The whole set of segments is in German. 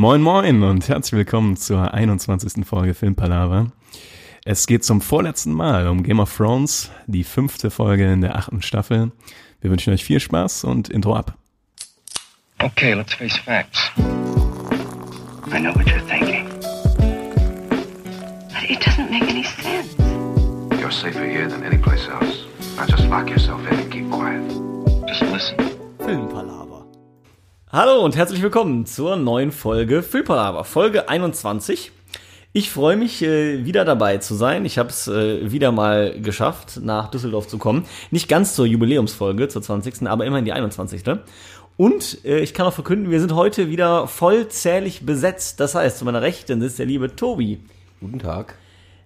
Moin Moin und herzlich willkommen zur 21. Folge Filmpalava. Es geht zum vorletzten Mal um Game of Thrones, die fünfte Folge in der achten Staffel. Wir wünschen euch viel Spaß und Intro ab. Okay, let's face facts. I know what you're thinking. But it doesn't make any sense. You're safer here than any place else. Now just lock yourself in and keep quiet. Just listen. Filmpalaver. Hallo und herzlich willkommen zur neuen Folge Filmpalaver, Folge 21. Ich freue mich, äh, wieder dabei zu sein. Ich habe es äh, wieder mal geschafft, nach Düsseldorf zu kommen. Nicht ganz zur Jubiläumsfolge, zur 20., aber immerhin die 21. Und äh, ich kann auch verkünden, wir sind heute wieder vollzählig besetzt. Das heißt, zu meiner Rechten sitzt der liebe Tobi. Guten Tag.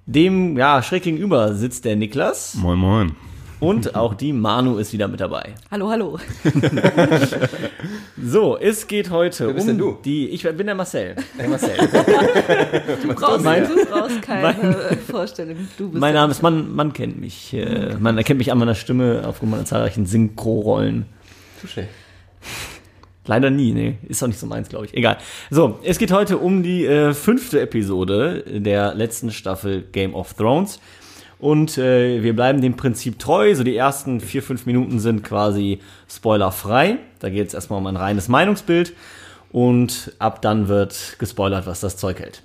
Dem, ja, schräg gegenüber sitzt der Niklas. Moin Moin. Und auch die Manu ist wieder mit dabei. Hallo, hallo. So, es geht heute Wer bist um denn du? die. Ich bin der Marcel. Der Marcel. Du brauchst, Mein- du brauchst keine äh, Vorstellung. Du bist mein Name ist, man, man kennt mich. Äh, man erkennt mich an meiner Stimme aufgrund meiner zahlreichen Synchro-Rollen. Touché. Leider nie, nee. Ist doch nicht so meins, glaube ich. Egal. So, es geht heute um die äh, fünfte Episode der letzten Staffel Game of Thrones. Und äh, wir bleiben dem Prinzip treu. So die ersten vier, fünf Minuten sind quasi spoilerfrei. Da geht es erstmal um ein reines Meinungsbild. Und ab dann wird gespoilert, was das Zeug hält.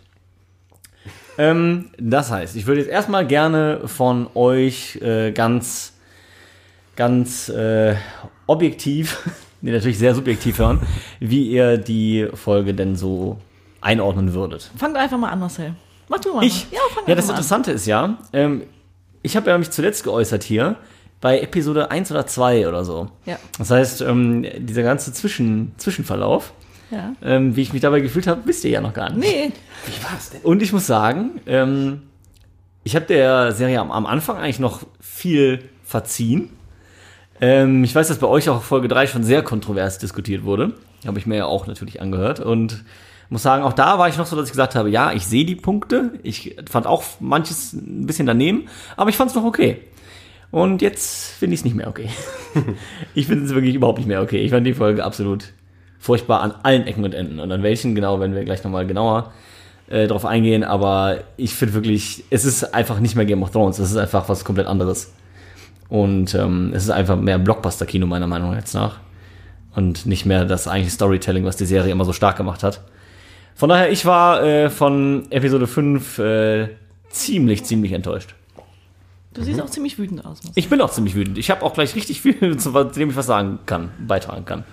Ähm, das heißt, ich würde jetzt erstmal gerne von euch äh, ganz, ganz äh, objektiv, nee, natürlich sehr subjektiv hören, wie ihr die Folge denn so einordnen würdet. Fang doch einfach mal an, Marcel. Mach du mal. Ich? Ja, fang Ja, das mal an. Interessante ist ja, ähm, ich habe ja mich zuletzt geäußert hier bei Episode 1 oder 2 oder so. Ja. Das heißt, ähm, dieser ganze Zwischen Zwischenverlauf, Ja. ähm, wie ich mich dabei gefühlt habe, wisst ihr ja noch gar nicht. Nee, Und ich muss sagen, ähm, ich habe der Serie am, am Anfang eigentlich noch viel verziehen. Ähm, ich weiß, dass bei euch auch Folge 3 schon sehr kontrovers diskutiert wurde. Habe ich mir ja auch natürlich angehört. Und muss sagen, auch da war ich noch so, dass ich gesagt habe, ja, ich sehe die Punkte. Ich fand auch manches ein bisschen daneben, aber ich fand es noch okay. Und jetzt finde ich es nicht mehr okay. ich finde es wirklich überhaupt nicht mehr okay. Ich fand die Folge absolut furchtbar an allen Ecken und Enden. Und an welchen genau, wenn wir gleich nochmal genauer äh, drauf eingehen. Aber ich finde wirklich, es ist einfach nicht mehr Game of Thrones. Es ist einfach was komplett anderes. Und ähm, es ist einfach mehr Blockbuster-Kino meiner Meinung nach jetzt nach. Und nicht mehr das eigentliche Storytelling, was die Serie immer so stark gemacht hat. Von daher, ich war äh, von Episode 5 äh, ziemlich, ziemlich enttäuscht. du siehst auch ziemlich wütend aus. Ich bin auch ziemlich wütend. Ich habe auch gleich richtig viel, zu dem ich was sagen kann, beitragen kann.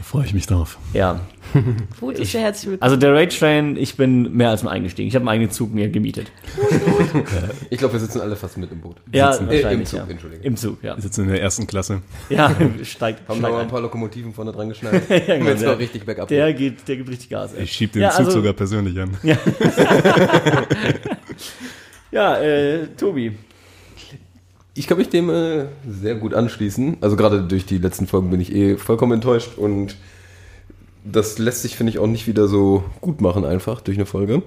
Da freue ich mich drauf. Ja, Wut ist sehr herzlich willkommen. also der Rage Train, ich bin mehr als mal eingestiegen. Ich habe einen eigenen Zug mir gemietet. Ich glaube, wir sitzen alle fast mit im Boot. Ja, Sitzen, wahrscheinlich, äh, im Zug, ja. Entschuldigung. Im Zug, ja. Wir sitzen in der ersten Klasse. Ja, steigt, Haben steigt noch mal ein paar Lokomotiven vorne dran geschnallt. Ja, genau, der- richtig bergab Der geht, der gibt richtig Gas. Ey. Ich schieb den Ja, Zug also- sogar persönlich an. Ja, äh, Tobi. Ich kann mich dem äh, sehr gut anschließen. Also gerade durch die letzten Folgen bin ich eh vollkommen enttäuscht und das lässt sich, finde ich, auch nicht wieder so gut machen einfach durch eine Folge.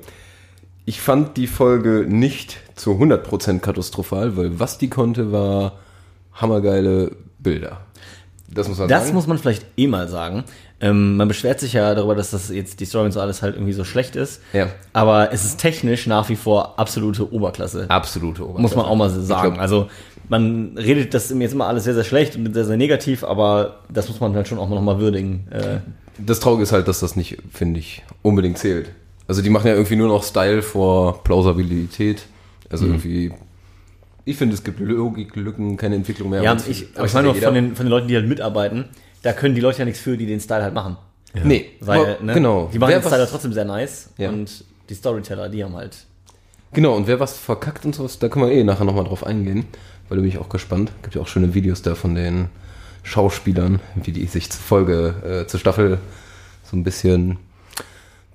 Ich fand die Folge nicht zu 100% katastrophal, weil was die konnte, war hammergeile Bilder. Das muss man Das sagen. muss man vielleicht eh mal sagen. Ähm, man beschwert sich ja darüber, dass das jetzt die Story und so alles halt irgendwie so schlecht ist. Ja. Aber es ist technisch nach wie vor absolute Oberklasse. Absolute Oberklasse. Muss man auch mal sagen. glaub- also man redet das jetzt immer alles sehr, sehr schlecht und sehr, sehr negativ, aber das muss man halt schon auch noch mal würdigen. Äh, Das Traurige ist halt, dass das nicht, finde ich, unbedingt zählt. Also die machen ja irgendwie nur noch Style vor Plausibilität. Also irgendwie, ich finde, es gibt Logiklücken, keine Entwicklung mehr. ja, Aber ich, das aber ich meine ja nur von den, von den Leuten, die halt mitarbeiten, da können die Leute ja nichts für, die den Style halt machen. Nee, Weil, aber- ne, genau. die machen Wer den Style was- ja trotzdem sehr nice Ja. und die Storyteller, die haben halt Genau, und wer was verkackt und sowas, da können wir eh nachher nochmal drauf eingehen, weil da bin ich auch gespannt. Gibt ja auch schöne Videos da von den Schauspielern, wie die sich zur Folge, äh, zur Staffel so ein bisschen,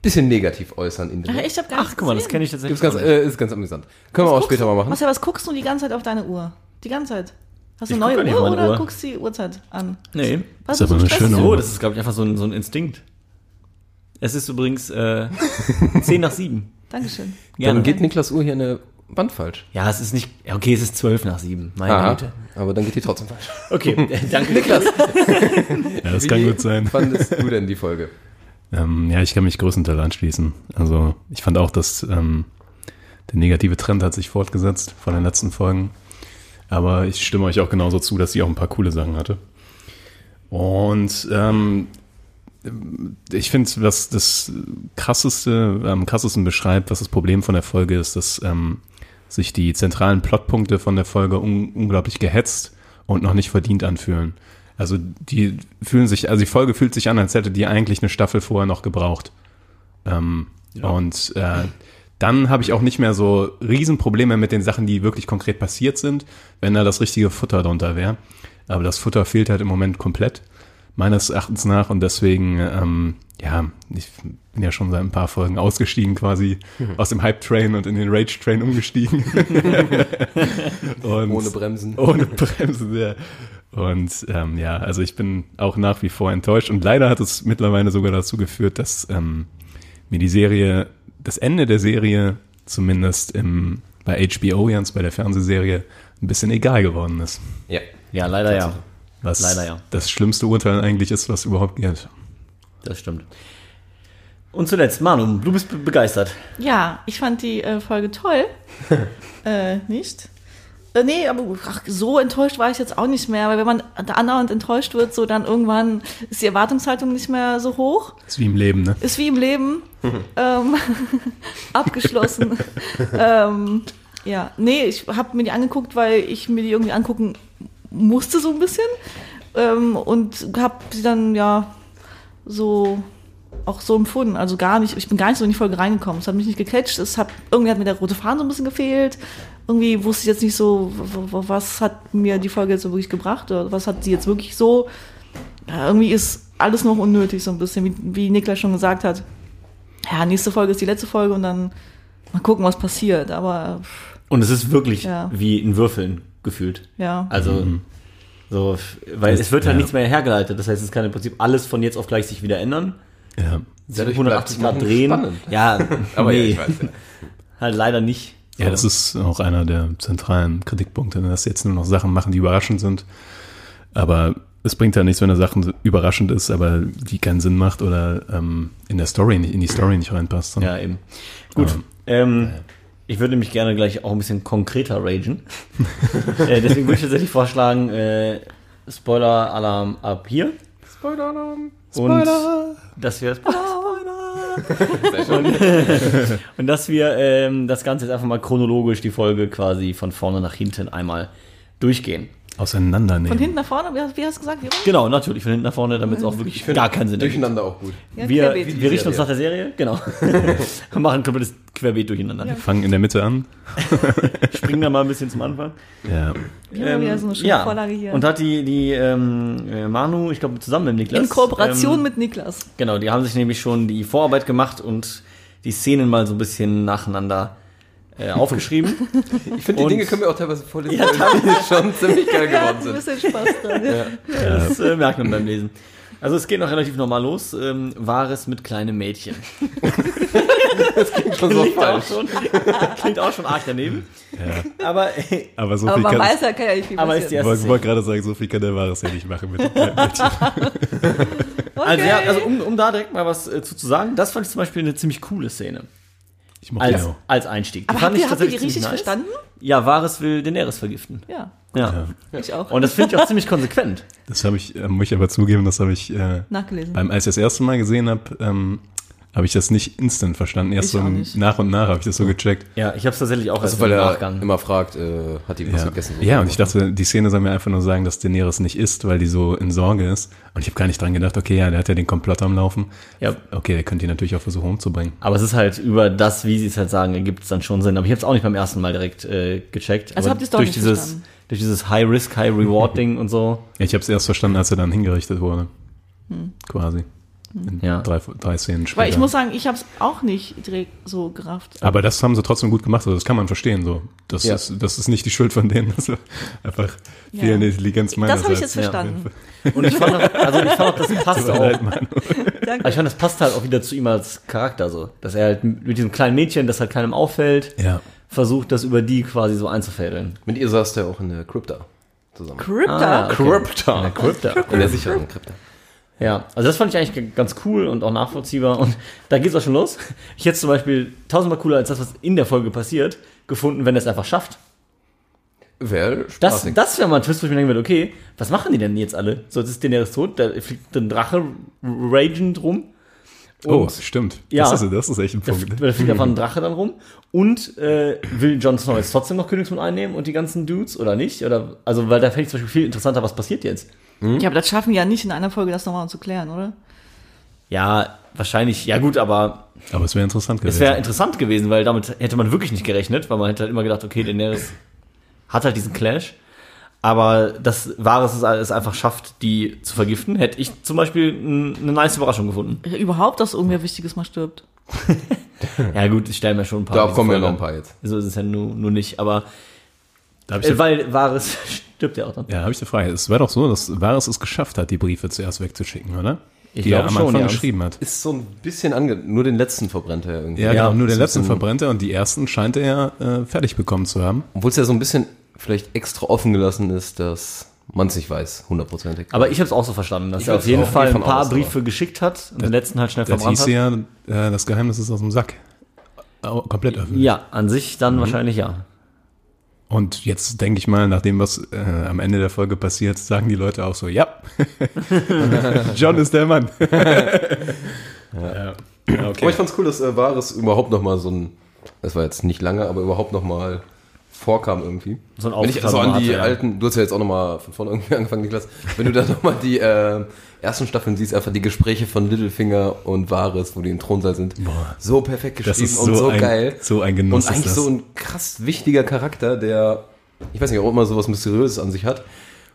bisschen negativ äußern. In den Ach, ich hab gar Ach, guck mal, das kenne ich tatsächlich. Gibt's ganz, äh, ist ganz amüsant. Können wir auch später mal machen. Marcel, was guckst du die ganze Zeit auf deine Uhr? Die ganze Zeit? Hast du eine neue Uhr oder Uhr. guckst die Uhrzeit an? nee. Was Ist aber eine schöne Uhr. das ist, glaube ich, einfach so ein, so ein Instinkt. Es ist übrigens äh, 10 nach 7. Dankeschön. Dann geht Niklas Uhr hier in Wand falsch. Ja, es ist nicht. Okay, es ist 12 nach 7. Meine Aha, Güte. aber dann geht die trotzdem falsch. Okay, äh, danke Niklas. Ja, das kann Wie gut sein. fandest du denn die Folge? Ähm, ja, ich kann mich größtenteils anschließen. Also ich fand auch, dass ähm, der negative Trend hat sich fortgesetzt von den letzten Folgen. Aber ich stimme euch auch genauso zu, dass sie auch ein paar coole Sachen hatte. Und ähm, ich finde, was das krasseste, am krassesten beschreibt, was das Problem von der Folge ist, dass ähm, sich die zentralen Plotpunkte von der Folge un unglaublich gehetzt und noch nicht verdient anfühlen. Also die fühlen sich, also die Folge fühlt sich an, als hätte die eigentlich eine Staffel vorher noch gebraucht. Ähm, Und äh, dann habe ich auch nicht mehr so Riesenprobleme mit den Sachen, die wirklich konkret passiert sind, wenn da das richtige Futter drunter wäre. Aber das Futter fehlt halt im Moment komplett, meines Erachtens nach. Und deswegen, ähm, ja, ich bin ja schon seit ein paar Folgen ausgestiegen quasi aus dem Hype-Train und in den Rage-Train umgestiegen. Ohne Bremsen. ohne Bremsen, ja. Und ähm, ja, also ich bin auch nach wie vor enttäuscht. Und leider hat es mittlerweile sogar dazu geführt, dass ähm, mir die Serie, das Ende der Serie, zumindest im, bei HBO jetzt, bei der Fernsehserie, ein bisschen egal geworden ist. Ja. Ja, leider ja. Was Leider ja. das schlimmste Urteil eigentlich ist, was überhaupt geht. Das stimmt. Und zuletzt, Manu, du bist be begeistert. Ja, ich fand die äh, Folge toll. äh, nicht? Äh, nee, aber ach, so enttäuscht war ich jetzt auch nicht mehr, weil wenn man da andauernd enttäuscht wird, so dann irgendwann ist die Erwartungshaltung nicht mehr so hoch. Ist wie im Leben, ne? Ist wie im Leben. ähm, abgeschlossen. ähm, ja, nee, ich habe mir die angeguckt, weil ich mir die irgendwie angucken musste so ein bisschen. Ähm, und habe sie dann ja so auch so empfunden. Also gar nicht, ich bin gar nicht so in die Folge reingekommen. Es hat mich nicht gecatcht. Es hat, irgendwie hat mir der rote Faden so ein bisschen gefehlt. Irgendwie wusste ich jetzt nicht so, was hat mir die Folge jetzt so wirklich gebracht oder was hat sie jetzt wirklich so. Ja, irgendwie ist alles noch unnötig, so ein bisschen, wie, wie Niklas schon gesagt hat. Ja, nächste Folge ist die letzte Folge und dann mal gucken, was passiert. Aber pff, Und es ist wirklich Ja. wie in Würfeln gefühlt. ja. Also, so, weil Das- es wird halt ja. nichts mehr hergeleitet. Das heißt, es kann im Prinzip alles von jetzt auf gleich sich wieder ändern. Ja. Dadurch 180 bleibt Grad drehen. spannend. Ja, Aber nee, ja, ich weiß ja. halt leider nicht. Ja, das ist auch einer der zentralen Kritikpunkte, ne, dass sie jetzt nur noch Sachen machen, die überraschend sind. Aber es bringt ja nichts, wenn eine Sache überraschend ist, aber die keinen Sinn macht oder ähm, in der Story nicht, in die Story nicht reinpasst. Ja, eben. Gut. Ähm, ich würde mich gerne gleich auch ein bisschen konkreter ragen. äh, deswegen würde ich tatsächlich vorschlagen, äh, Spoiler-Alarm ab hier. Spoiler-Alarm. Und dass wir und, und dass wir ähm, das Ganze jetzt einfach mal chronologisch die Folge quasi von vorne nach hinten einmal durchgehen. Auseinandernehmen. Von hinten nach vorne, wie, hast- wie hast du gesagt? Wie rum? Genau, natürlich von hinten nach vorne, damit es auch wirklich gar keinen Sinn. Durcheinander auch gut. Ja, Wir, wir richten uns nach der Serie, genau. Wir machen ein komplettes Querbeet durcheinander. Ja. Fangen in der Mitte an. Springen da mal ein bisschen zum Anfang. Ja. Wir haben wieder so eine schöne ja. Vorlage hier. Und hat die, die ähm, äh, Manu, ich glaube zusammen mit Niklas. In Kooperation ähm, mit Niklas. Genau, die haben sich nämlich schon die Vorarbeit gemacht und die Szenen mal so ein bisschen nacheinander äh, aufgeschrieben. Ich finde, die Dinge können wir auch teilweise vorlesen, weil die schon ziemlich geil Ja, geworden hat ein sind. bisschen Spaß dran. Ja. Das äh, merkt man beim Lesen. Also es geht noch relativ normal los. Ähm, Wahres mit kleinem Mädchen. Schon so Klingt auch, falsch. schon, klingt auch schon arg daneben. Aber, äh, Aber so Aber viel man kann weiß ja, kann ja nicht viel Aber ist die passieren. ich wollte gerade sagen, so viel kann der Wahres ja nicht machen mit dem kleinen Mädchen. Also, ja, also um, um da direkt mal was äh, zu, zu sagen, das fand ich zum Beispiel eine ziemlich coole Szene. Ich mochte Als, ja auch. als Einstieg. Die Aber habt ich ihr, habt ihr die tatsächlich richtig nice. verstanden? Ja, Wahres will Daenerys vergiften. Ja, Ja. ich auch. Und das finde ich auch ziemlich konsequent. Das habe ich, äh, muss ich aber zugeben, das habe ich äh, Nachgelesen. beim, als ich das erste Mal gesehen habe, ähm, habe ich das nicht instant verstanden. Erst Ich so auch im- nicht. nach und nach habe ich das so gecheckt. Ja, ich habe es tatsächlich auch Also, erst weil im er Nachgang. immer fragt, äh, hat die was Ja. gegessen? ja, und ich dachte, die Szene soll mir einfach nur sagen, dass Daenerys nicht isst, weil die so in Sorge ist. Und ich habe gar nicht dran gedacht, okay, ja, der hat ja den Komplott am Laufen. Ja. Okay, der könnte ihn natürlich auch versuchen umzubringen. Aber es ist halt über das, wie sie es halt sagen, ergibt es dann schon Sinn. Aber ich habe es auch nicht beim ersten Mal direkt äh, gecheckt. Also habt ihr's doch durch nicht dieses, verstanden? durch dieses High-Risk, High-Reward-Ding und so. Ja, ich habe es erst verstanden, als er dann hingerichtet wurde. Quasi. In Ja. drei, drei Szenen später. Weil ich muss sagen, ich habe es auch nicht direkt so gerafft. Aber das haben sie trotzdem gut gemacht, also das kann man verstehen. So. Das, Ja. ist, das ist nicht die Schuld von denen. Das war einfach Ja. fehlende Intelligenz Das habe ich meinerseits. jetzt verstanden. Und ich fand auch, also ich fand auch, das passt auch. Halt, ich fand, das passt halt auch wieder zu ihm als Charakter so. Dass er halt mit diesem kleinen Mädchen, das halt keinem auffällt, Ja. versucht, das über die quasi so einzufädeln. Mit ihr saß der auch in der Krypta zusammen. Krypta. Ah, okay. Krypta. Ja, Krypta. In der sicheren Krypta. Ja, also das fand ich eigentlich ganz cool und auch nachvollziehbar. Und da geht's auch schon los. Ich hätte es zum Beispiel tausendmal cooler als das, was in der Folge passiert, gefunden, wenn er es einfach schafft. Wäre Das, das wäre mal ein Twist, wo ich mir denken würde, okay, was machen die denn jetzt alle? So, jetzt ist Daenerys tot, da fliegt ein Drache ragend rum. Oh, Und stimmt. Ja. Das, ist, das ist echt ein da, Punkt. da fliegt einfach ein Drache dann rum. Und äh, will Jon Snow jetzt trotzdem noch Königsmund einnehmen und die ganzen Dudes oder nicht? Oder, also, weil da fände ich zum Beispiel viel interessanter, was passiert jetzt. Ja, aber das schaffen die ja nicht in einer Folge, das nochmal zu klären, oder? Ja, wahrscheinlich, ja gut, aber Aber es wäre interessant Es gewesen. wäre interessant gewesen, weil damit hätte man wirklich nicht gerechnet, weil man hätte halt immer gedacht, okay, Daenerys hat halt diesen Clash. Aber das Wahres ist, es einfach schafft, die zu vergiften, hätte ich zum Beispiel eine nice Überraschung gefunden. Überhaupt, dass irgendwer Wichtiges mal stirbt. Ja gut, ich stelle mir schon ein paar. Da kommen ja noch ein paar jetzt. So ist es ja nur, nur nicht, aber ich äh, weil Wahres stirbt ja auch dann. Ja, habe ich eine Frage. Es war doch so, dass Varys es geschafft hat, die Briefe zuerst wegzuschicken, oder? Ich die er glaube am schon, Anfang ja. geschrieben hat. Ist so ein bisschen ange... Nur den letzten verbrennt er irgendwie. Ja, Ja, genau, nur den letzten verbrennt er und die ersten scheint er äh, fertig bekommen zu haben. Obwohl es ja so ein bisschen vielleicht extra offen gelassen ist, dass man es nicht weiß, hundertprozentig. Aber ich habe es auch so verstanden, dass Ich er auf jeden Fall ein paar aus, Briefe geschickt hat und den letzten halt schnell verbrannt hieß hat. ja, äh, das Geheimnis ist aus dem Sack. Komplett öffentlich. Ja, an sich Mhm. dann wahrscheinlich ja. Und jetzt denke ich mal, nach dem, was äh, am Ende der Folge passiert, sagen die Leute auch so, ja, John ist der Mann. ja. Ja, Aber ich fand's cool, dass äh, Varys überhaupt noch mal so ein, das war jetzt nicht lange, aber überhaupt noch mal vorkam irgendwie. So ein Wenn ich Auftritt so an die ja. alten, du hast ja jetzt auch noch mal von vorne irgendwie angefangen, Niklas. Wenn du da noch mal die äh, ersten Staffeln siehst, einfach die Gespräche von Littlefinger und Varys, wo die im Thronsaal sind, so perfekt geschrieben ist und so so ein- geil. so ein Genuss Und ist eigentlich so ein krass wichtiger Charakter, der, ich weiß nicht, auch immer so was Mysteriöses an sich hat.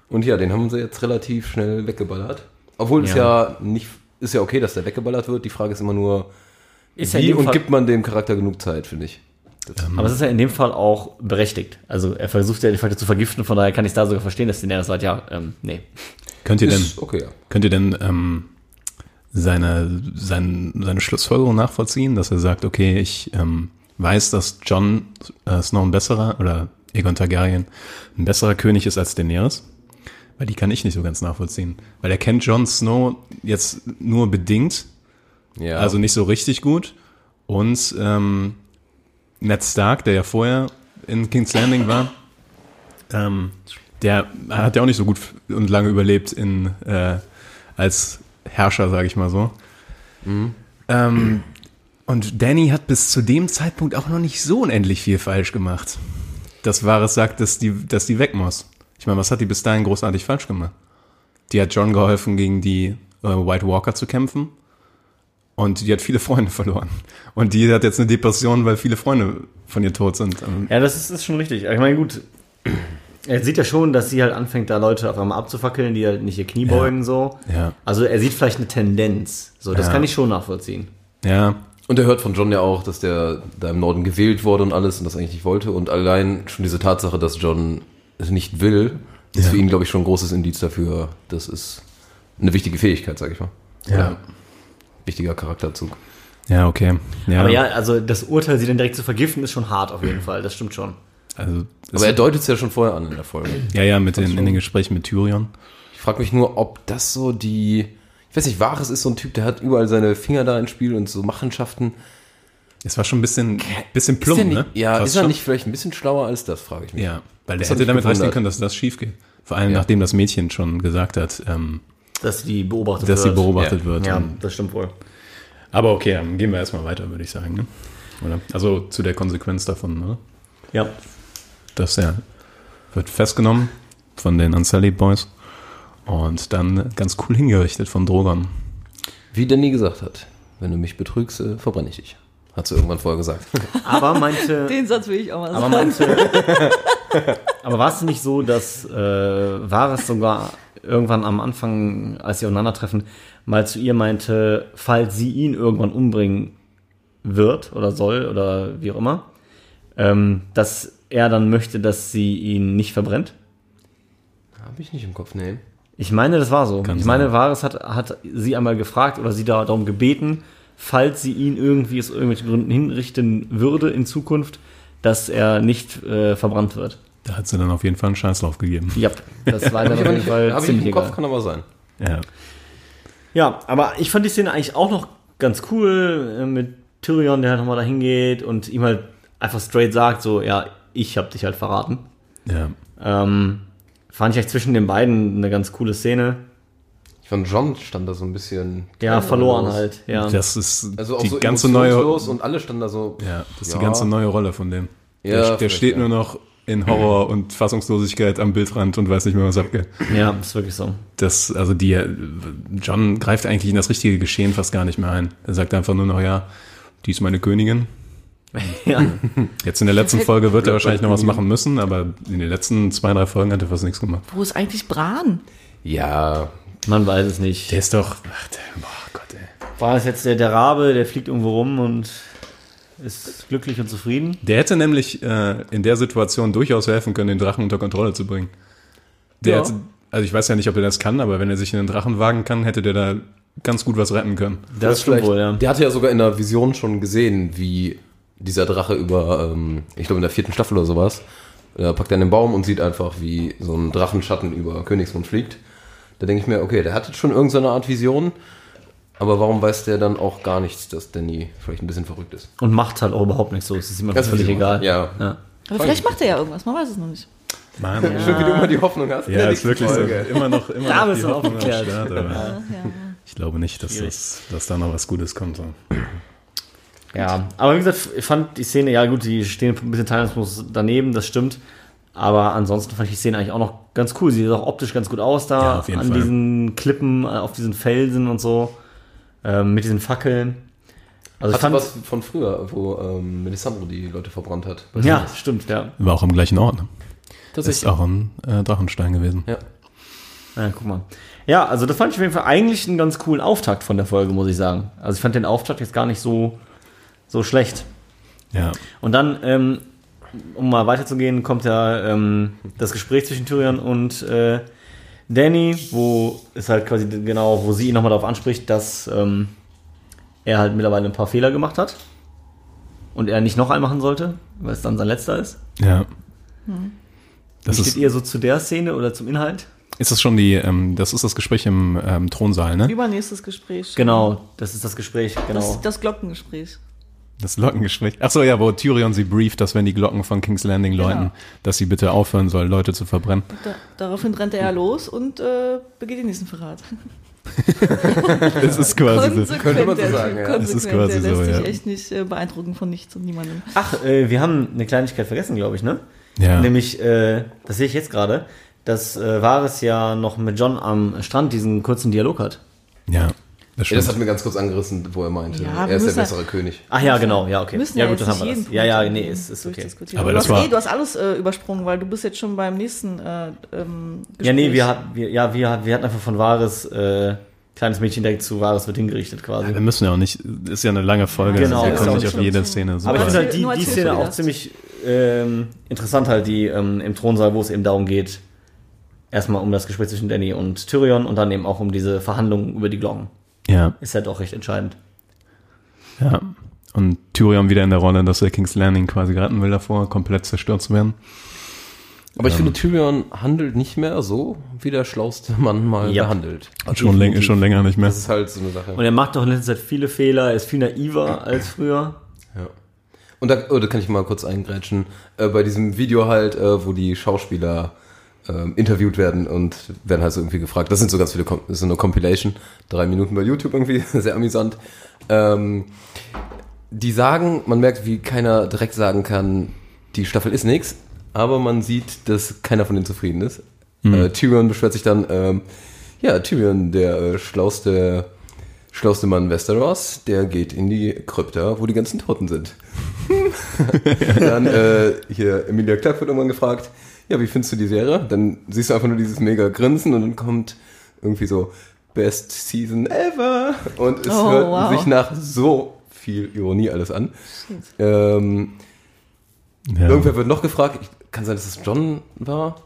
Und ja, den haben sie jetzt relativ schnell weggeballert. Obwohl es Ja. ja nicht, ist ja okay, dass der weggeballert wird. Die Frage ist immer nur, Ist ja wie und Fall- gibt man dem Charakter genug Zeit, finde ich. Aber es ist ja in dem Fall auch berechtigt. Also er versucht ja die Leute zu vergiften, von daher kann ich es da sogar verstehen, dass Daenerys sagt, ja, ähm, nee. Könnt ihr denn, okay, ja. könnt ihr denn ähm, seine, sein, seine Schlussfolgerung nachvollziehen, dass er sagt, okay, ich ähm, weiß, dass John äh, Snow ein besserer oder Aegon Targaryen ein besserer König ist als Daenerys? Weil die kann ich nicht so ganz nachvollziehen. Weil er kennt Jon Snow jetzt nur bedingt, ja. also nicht so richtig gut. Und ähm, Ned Stark, der ja vorher in King's Landing war, ähm, der hat ja auch nicht so gut und lange überlebt in, äh, als Herrscher, sage ich mal so. Ähm, und Danny hat bis zu dem Zeitpunkt auch noch nicht so unendlich viel falsch gemacht. Dass Varys sagt, dass die, dass die weg muss. Ich meine, was hat die bis dahin großartig falsch gemacht? Die hat John geholfen, gegen die äh, White Walker zu kämpfen. Und die hat viele Freunde verloren. Und die hat jetzt eine Depression, weil viele Freunde von ihr tot sind. Ja, das ist, ist schon richtig. Ich meine, gut, er sieht ja schon, dass sie halt anfängt, da Leute auf einmal abzufackeln, die halt nicht ihr Knie beugen, so. Ja. Also er sieht vielleicht eine Tendenz. So, das Ja. kann ich schon nachvollziehen. Ja, Und er hört von John ja auch, dass der da im Norden gewählt wurde und alles und das eigentlich nicht wollte. Und allein schon diese Tatsache, dass John es nicht will, ist Ja. für ihn, glaube ich, schon ein großes Indiz dafür. Das ist eine wichtige Fähigkeit, sage ich mal. ja. Wichtiger Charakterzug. Ja, okay. Ja, Aber ja, also das Urteil, sie dann direkt zu vergiften, ist schon hart auf jeden Fall. Das stimmt schon. also, Aber er deutet es ja schon vorher an in der Folge. ja, ja, mit den, in den Gesprächen mit Tyrion. Ich frage mich nur, ob das so die. Ich weiß nicht, Varys ist so ein Typ, der hat überall seine Finger da ins Spiel und so Machenschaften. Es war schon ein bisschen, bisschen plump, ist nicht, ne? Ja, Fast ist er schon. nicht vielleicht ein bisschen schlauer als das, frage ich mich. Ja, weil der Das hätte damit rechnen gewundert. können, dass das schief geht. Vor allem, Ja. nachdem das Mädchen schon gesagt hat, ähm, Dass die beobachtet dass sie wird. beobachtet Ja. wird. Ja, Und, das stimmt wohl. aber okay, dann gehen wir erstmal weiter, würde ich sagen. Ne? Oder? Also zu der Konsequenz davon, ne? Ja. dass er wird festgenommen von den Unsullied Boys und dann ganz cool hingerichtet von Drogon. Wie Danny gesagt hat, wenn du mich betrügst, äh, verbrenne ich dich. Hat sie irgendwann vorher gesagt. Aber meinte. Den Satz will ich auch mal Aber sagen. meinte. aber war es nicht so, dass äh, Varys sogar irgendwann am Anfang, als sie aufeinandertreffen, mal zu ihr meinte, falls sie ihn irgendwann umbringen wird oder soll oder wie auch immer, ähm, dass er dann möchte, dass sie ihn nicht verbrennt? Habe ich nicht im Kopf, nee. Ich meine, das war so. Kann ich meine, sein. Varys hat, hat sie einmal gefragt oder sie da darum gebeten, falls sie ihn irgendwie aus irgendwelchen Gründen hinrichten würde in Zukunft, dass er nicht äh, verbrannt wird. Da hat sie dann auf jeden Fall einen Scheißlauf gegeben. Ja, das war dann auf jeden Fall ich ziemlich im Kopf, egal. kann aber sein. Ja. Ja, aber ich fand die Szene eigentlich auch noch ganz cool äh, mit Tyrion, der halt nochmal dahin geht und ihm halt einfach straight sagt, so, ja, ich hab dich halt verraten. Ja. Ähm, fand ich echt zwischen den beiden eine ganz coole Szene. Ich fand, John stand da so ein bisschen. Ja, verloren halt, ja. Das ist Also auch die so ganze neue. und alle standen da so. Ja, das ist Ja. die ganze neue Rolle von dem. Ja, der, der steht ja. nur noch in Horror und Fassungslosigkeit am Bildrand und weiß nicht mehr, was abgeht. ja, ist wirklich so. Das, also die, John greift eigentlich in das richtige Geschehen fast gar nicht mehr ein. Er sagt einfach nur noch, ja, die ist meine Königin. Ja. Jetzt in der letzten Folge wird er wahrscheinlich noch was machen müssen, aber in den letzten zwei, drei Folgen hat er fast nichts gemacht. Wo ist eigentlich Bran? Ja, Man weiß es nicht. Der ist doch, ach, der, boah Gott, ey. War es jetzt der, der Rabe, der fliegt irgendwo rum und ist glücklich und zufrieden? Der hätte nämlich äh, in der Situation durchaus helfen können, den Drachen unter Kontrolle zu bringen. Der Ja. hätte, also ich weiß ja nicht, ob er das kann, aber wenn er sich in den Drachen wagen kann, hätte der da ganz gut was retten können. Das stimmt vielleicht- wohl, ja. Der hatte ja sogar in der Vision schon gesehen, wie dieser Drache über, ähm, ich glaube in der vierten Staffel oder sowas, da packt er einen Baum und sieht einfach, wie so ein Drachenschatten über Königsmund fliegt. Da denke ich mir, okay, der hatte schon irgendeine Art Vision, aber warum weiß der dann auch gar nichts, dass Danny vielleicht ein bisschen verrückt ist? Und macht halt auch überhaupt nichts so. Es ist ihm einfach Das völlig egal. Ja. ja. Aber vielleicht macht er ja irgendwas, man weiß es noch nicht. Mann, Schön, wie du immer die Hoffnung hast. Ja, ist wirklich Folge. so. Immer noch, immer Da noch bist die du Hoffnung am aufgeklärt. Start, Ja. ich glaube nicht, dass, das, dass da noch was Gutes kommt. So. Ja, aber wie gesagt, ich fand die Szene, ja gut, die stehen ein bisschen teilnahmslos daneben, das stimmt. Aber ansonsten fand ich die Szene eigentlich auch noch ganz cool. Sie sieht auch optisch ganz gut aus da, Ja, auf jeden an Fall. diesen Klippen, äh, auf diesen Felsen und so, ähm, mit diesen Fackeln. Also ich Hatte fand, was von früher, wo ähm, Melisandre die Leute verbrannt hat. ja, stimmt, ja. War auch am gleichen Ort. Ne? Das ist Tatsächlich. auch ein äh, Drachenstein gewesen. Ja. Ja, guck mal. Ja, also das fand ich auf jeden Fall eigentlich einen ganz coolen Auftakt von der Folge, muss ich sagen. Also ich fand den Auftakt jetzt gar nicht so, so schlecht. Ja. Und dann, ähm, um mal weiterzugehen, kommt ja ähm, das Gespräch zwischen Tyrion und äh, Danny, wo es halt quasi genau, wo sie ihn nochmal darauf anspricht, dass ähm, er halt mittlerweile ein paar Fehler gemacht hat und er nicht noch einen machen sollte, weil es dann sein letzter ist. ja. Wie Das steht ist, ihr so zu der Szene oder zum Inhalt? ist das schon die, ähm, das ist das Gespräch im ähm, Thronsaal, ne? Übernächstes Gespräch. Genau, das ist das Gespräch, genau. Das, das Glockengespräch. Das Lockengespräch. Ach so, ja, wo Tyrion sie brieft, dass wenn die Glocken von King's Landing läuten, Genau. dass sie bitte aufhören soll, Leute zu verbrennen. Da, daraufhin rennt er ja los und äh, begeht den nächsten Verrat. Es ist quasi so. Könnte man so der sagen, ja. Es ist quasi der lässt so, sich ja. echt nicht äh, beeindrucken von nichts und niemandem. Ach, äh, wir haben eine Kleinigkeit vergessen, glaube ich, ne? Ja. Nämlich, äh, das sehe ich jetzt gerade, dass äh, Varys ja noch mit John am Strand diesen kurzen Dialog hat. Ja, das Ja, das hat mir ganz kurz angerissen, wo er meinte, Ja, er ist der ja- bessere König. Ach ja, genau, ja, okay. müssen ja, ja, gut, dann haben wir das. Ja, ja, nee, ist, ist okay. Aber du, das hast, war- eh, du hast alles äh, übersprungen, weil du bist jetzt schon beim nächsten äh, ähm, Gespräch. Ja, nee, wir, hat, wir, ja, wir, wir hatten einfach von Varys, äh, kleines Mädchen direkt zu Varys wird hingerichtet quasi. wir müssen ja auch nicht, ist ja eine lange Folge, Genau, wir können auch nicht auf jede Szene so. Aber ich finde halt die, die Szene auch ziemlich ähm, interessant halt, die ähm, im Thronsaal, wo es eben darum geht, erstmal um das Gespräch zwischen Danny und Tyrion und dann eben auch um diese Verhandlungen über die Glocken. Ja, Ist halt auch recht entscheidend. ja. Und Tyrion wieder in der Rolle, dass er King's Landing quasi retten will davor, komplett zerstört zu werden. Aber ich finde, Tyrion handelt nicht mehr so, wie der schlauste Mann mal Ja. behandelt. Schon, läng schon länger nicht mehr. Das ist halt so eine Sache. Und er macht doch in letzter Zeit viele Fehler, er ist viel naiver als früher. Ja. Und da, oh, da kann ich mal kurz eingrätschen. Äh, bei diesem Video halt, äh, wo die Schauspieler ähm, interviewt werden und werden halt so irgendwie gefragt. Das sind so ganz viele, Com das ist so eine Compilation. Drei Minuten bei YouTube irgendwie, sehr amüsant. Ähm, die sagen, man merkt, wie keiner direkt sagen kann, die Staffel ist nix, aber man sieht, dass keiner von denen zufrieden ist. Äh, Tyrion beschwert sich dann, ähm, ja, Tyrion, der äh, schlauste, schlauste Mann Westeros, der geht in die Krypta, wo die ganzen Toten sind. dann äh, hier Emilia Clarke wird irgendwann gefragt, ja, wie findest du die Serie? Dann siehst du einfach nur dieses mega Grinsen und dann kommt irgendwie so Best Season ever und es Oh, hört wow. sich nach so viel Ironie alles an. Ähm, Ja. Irgendwer wird noch gefragt, ich, kann sein, dass es John war,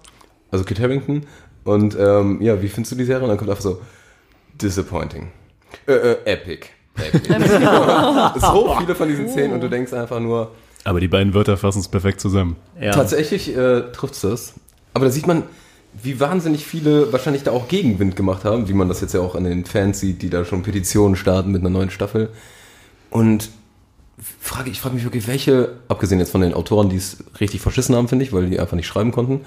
also Kit Harington. Und ähm, ja, wie findest du die Serie? Und dann kommt einfach so, disappointing. Äh, äh, epic. Epic. so viele von diesen Szenen und du denkst einfach nur, Aber die beiden Wörter fassen es perfekt zusammen. Ja. tatsächlich äh, trifft es das. Aber da sieht man, wie wahnsinnig viele wahrscheinlich da auch Gegenwind gemacht haben, wie man das jetzt ja auch an den Fans sieht, die da schon Petitionen starten mit einer neuen Staffel. Und frage, ich frage mich wirklich, welche, abgesehen jetzt von den Autoren, die es richtig verschissen haben, finde ich, weil die einfach nicht schreiben konnten,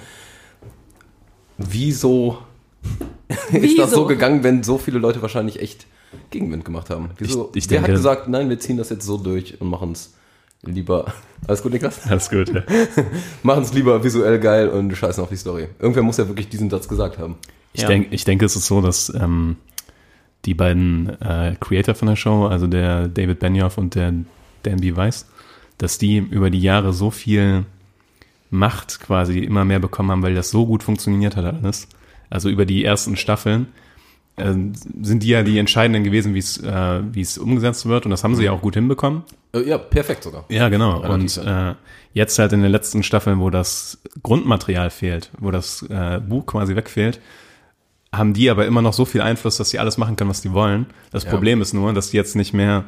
wieso ist das so gegangen, wenn so viele Leute wahrscheinlich echt Gegenwind gemacht haben? Wieso? Ich- ich Wer denke- hat gesagt, nein, wir ziehen das jetzt so durch und machen es lieber. Alles gut, Niklas? Alles gut, ja. Machen es lieber visuell geil und scheißen auf die Story. Irgendwer muss ja wirklich diesen Satz gesagt haben. Ich, Ja. denk, ich denke, es ist so, dass ähm, die beiden äh, Creator von der Show, also der David Benioff und der Dan B. Weiss, dass die über die Jahre so viel Macht quasi immer mehr bekommen haben, weil das so gut funktioniert hat alles. Also über die ersten Staffeln sind die ja die Entscheidenden gewesen, wie es äh, wie es umgesetzt wird und das haben sie ja auch gut hinbekommen. Äh, ja, perfekt sogar. Ja, genau. Relativ, und äh, jetzt halt in den letzten Staffeln, wo das Grundmaterial fehlt, wo das äh, Buch quasi wegfehlt, haben die aber immer noch so viel Einfluss, dass sie alles machen können, was die wollen. Das Ja. Problem ist nur, dass die jetzt nicht mehr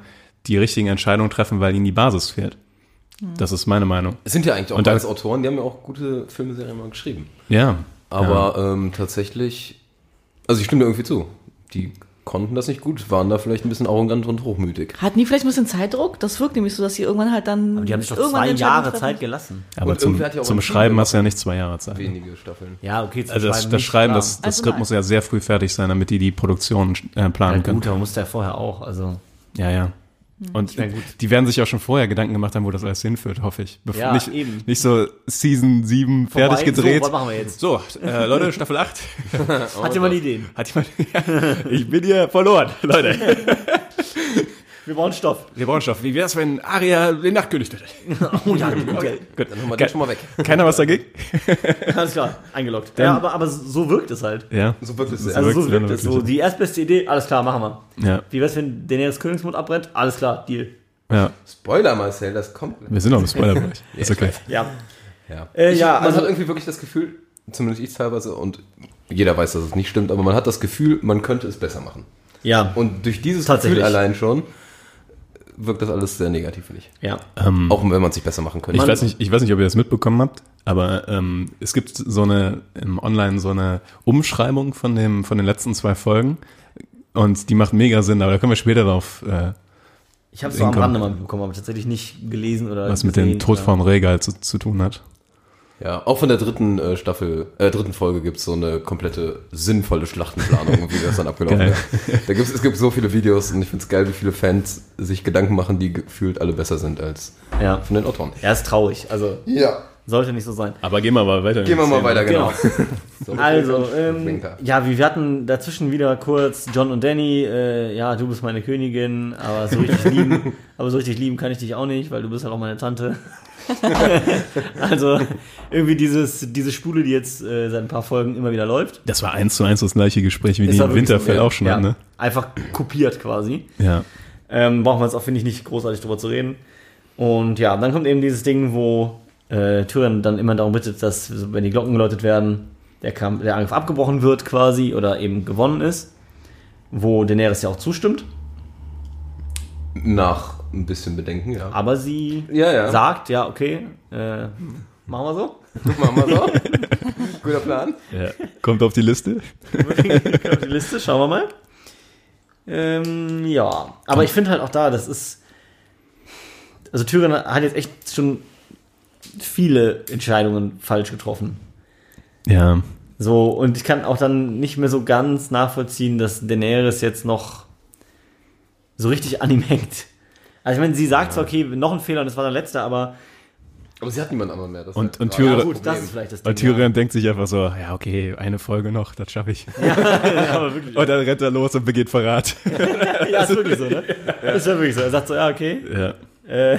die richtigen Entscheidungen treffen, weil ihnen die Basis fehlt. Das ist meine Meinung. Es sind ja eigentlich auch Und alles Autoren, die haben ja auch gute Filmeserien mal geschrieben. Ja. Aber ähm, tatsächlich, also ich stimme dir irgendwie zu. Die konnten das nicht gut, waren da vielleicht ein bisschen arrogant und hochmütig. Hatten die vielleicht ein bisschen Zeitdruck? Das wirkt nämlich so, dass sie irgendwann halt dann. Aber die haben sich doch irgendwann zwei Jahre. Zeit gelassen. aber Und zum, ja auch zum Schreiben hast du ja nicht zwei Jahre Zeit. Wenige Staffeln. Ja, okay, zum Also das, das nicht, Schreiben, das, das Also Skript nein. muss ja sehr früh fertig sein, damit die die Produktion äh, ja, planen können. gut, aber musste ja vorher auch. Also Ja, ja. Und meine, gut. die werden sich auch schon vorher Gedanken gemacht haben, wo das alles hinführt, hoffe ich. Bevor, Ja, nicht, eben. nicht so Season 7 fertig Vorbei. gedreht. So, was machen wir jetzt? So, äh, Leute, Staffel 8. Hat jemand Ideen? Hat jemand, ich bin hier verloren, Leute. Wir brauchen Stoff. Wir brauchen Stoff. Wie wär's, wenn Aria den Nachtkönig tötet? Oh ja, okay. Gut. Dann haben wir den schon mal weg. Keiner was dagegen? Alles klar, eingeloggt. ja, aber, aber so wirkt es halt. Ja. So wirklich sehr. Also so wirkt dann es. So, die erstbeste Idee, alles klar, machen wir. Ja. Wie wär's, wenn Daenerys Königsmund abbrennt? Alles klar, Deal. Ja. Spoiler, Marcel, das kommt. Wir sind noch im Spoilerbereich. Ist okay. Ja. Ja, Äh, ich, ja, man also- hat irgendwie wirklich das Gefühl, zumindest ich teilweise, und jeder weiß, dass es nicht stimmt, aber man hat das Gefühl, man könnte es besser machen. Ja. Und durch dieses. Gefühl allein schon wirkt das alles sehr negativ, finde ich. ja. Ähm, Auch wenn man es sich besser machen könnte. ich weiß nicht, ich weiß nicht, ob ihr das mitbekommen habt, aber ähm, es gibt so eine im Online so eine Umschreibung von dem von den letzten zwei Folgen und die macht mega Sinn, aber da können wir später drauf, äh, Ich habe es so am. Rande mal bekommen, aber tatsächlich nicht gelesen oder was mit gesehen, dem Tod vom Regal zu, zu tun hat. Ja, auch von der dritten äh, Staffel, äh, dritten Folge gibt's so eine komplette sinnvolle Schlachtenplanung, wie das dann abgelaufen Geil. ist. Da gibt's, es gibt so viele Videos und ich find's geil, wie viele Fans sich Gedanken machen, die gefühlt alle besser sind als Ja. von den Autoren. Er ist traurig, also Ja. Sollte nicht so sein. Aber gehen wir mal weiter. Gehen wir mal weiter, genau. Also, ähm, ja, wir hatten dazwischen wieder kurz John und Danny, äh, ja, du bist meine Königin, aber so richtig lieben, aber so richtig lieben kann ich dich auch nicht, weil du bist halt auch meine Tante. also, irgendwie dieses, diese Spule, die jetzt äh, seit ein paar Folgen immer wieder läuft. Das war eins zu eins das gleiche Gespräch, wie die im so, Winterfell ja. auch schon ja, hatten, ne? Einfach kopiert quasi. Ja. Ähm, brauchen wir jetzt auch, finde ich, nicht großartig drüber zu reden. Und ja, dann kommt eben dieses Ding, wo äh, Tyrion dann immer darum bittet, dass, wenn die Glocken geläutet werden, der, Kampf, der Angriff abgebrochen wird quasi oder eben gewonnen ist. Wo Daenerys ja auch zustimmt. Nach ein bisschen Bedenken, ja. Aber sie Ja, ja. sagt, ja, okay, äh, machen wir so. Machen wir so. Guter Plan. ja. Kommt auf die Liste. auf die Liste, schauen wir mal. Ähm, ja, aber ich finde halt auch da, das ist. Also Tyrion hat jetzt echt schon viele Entscheidungen falsch getroffen. Ja. So, und ich kann auch dann nicht mehr so ganz nachvollziehen, dass Daenerys jetzt noch so richtig an ihm hängt. Also ich meine, sie sagt zwar, okay, noch ein Fehler und das war der letzte, aber Aber sie hat niemand anderen mehr. Das Und- ist und Tyrion- das gut, das ist vielleicht das Weil Ding. Tyrion denkt sich einfach so, ja, okay, eine Folge noch, das schaffe ich. ja, aber wirklich. Und dann rennt er los und begeht Verrat. ja, ist wirklich so, ne? Ist ja wirklich so. Er sagt so, ja, okay, ja. Äh,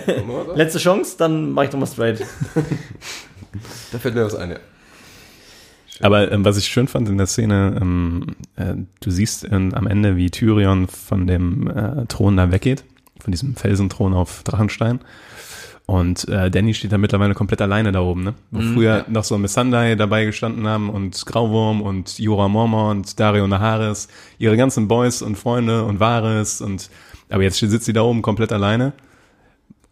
letzte Chance, dann mach ich nochmal straight. Da fällt mir was ein, ja. Aber ähm, was ich schön fand in der Szene, ähm, äh, du siehst ähm, am Ende, wie Tyrion von dem äh, Thron da weggeht, von diesem Felsenthron auf Drachenstein. Und äh, Danny steht da mittlerweile komplett alleine da oben, ne? Wo früher noch so Missandei dabei gestanden haben und Grauwurm und Jorah Mormont und Dario Naharis, ihre ganzen Boys und Freunde und Varys und aber jetzt sitzt sie da oben komplett alleine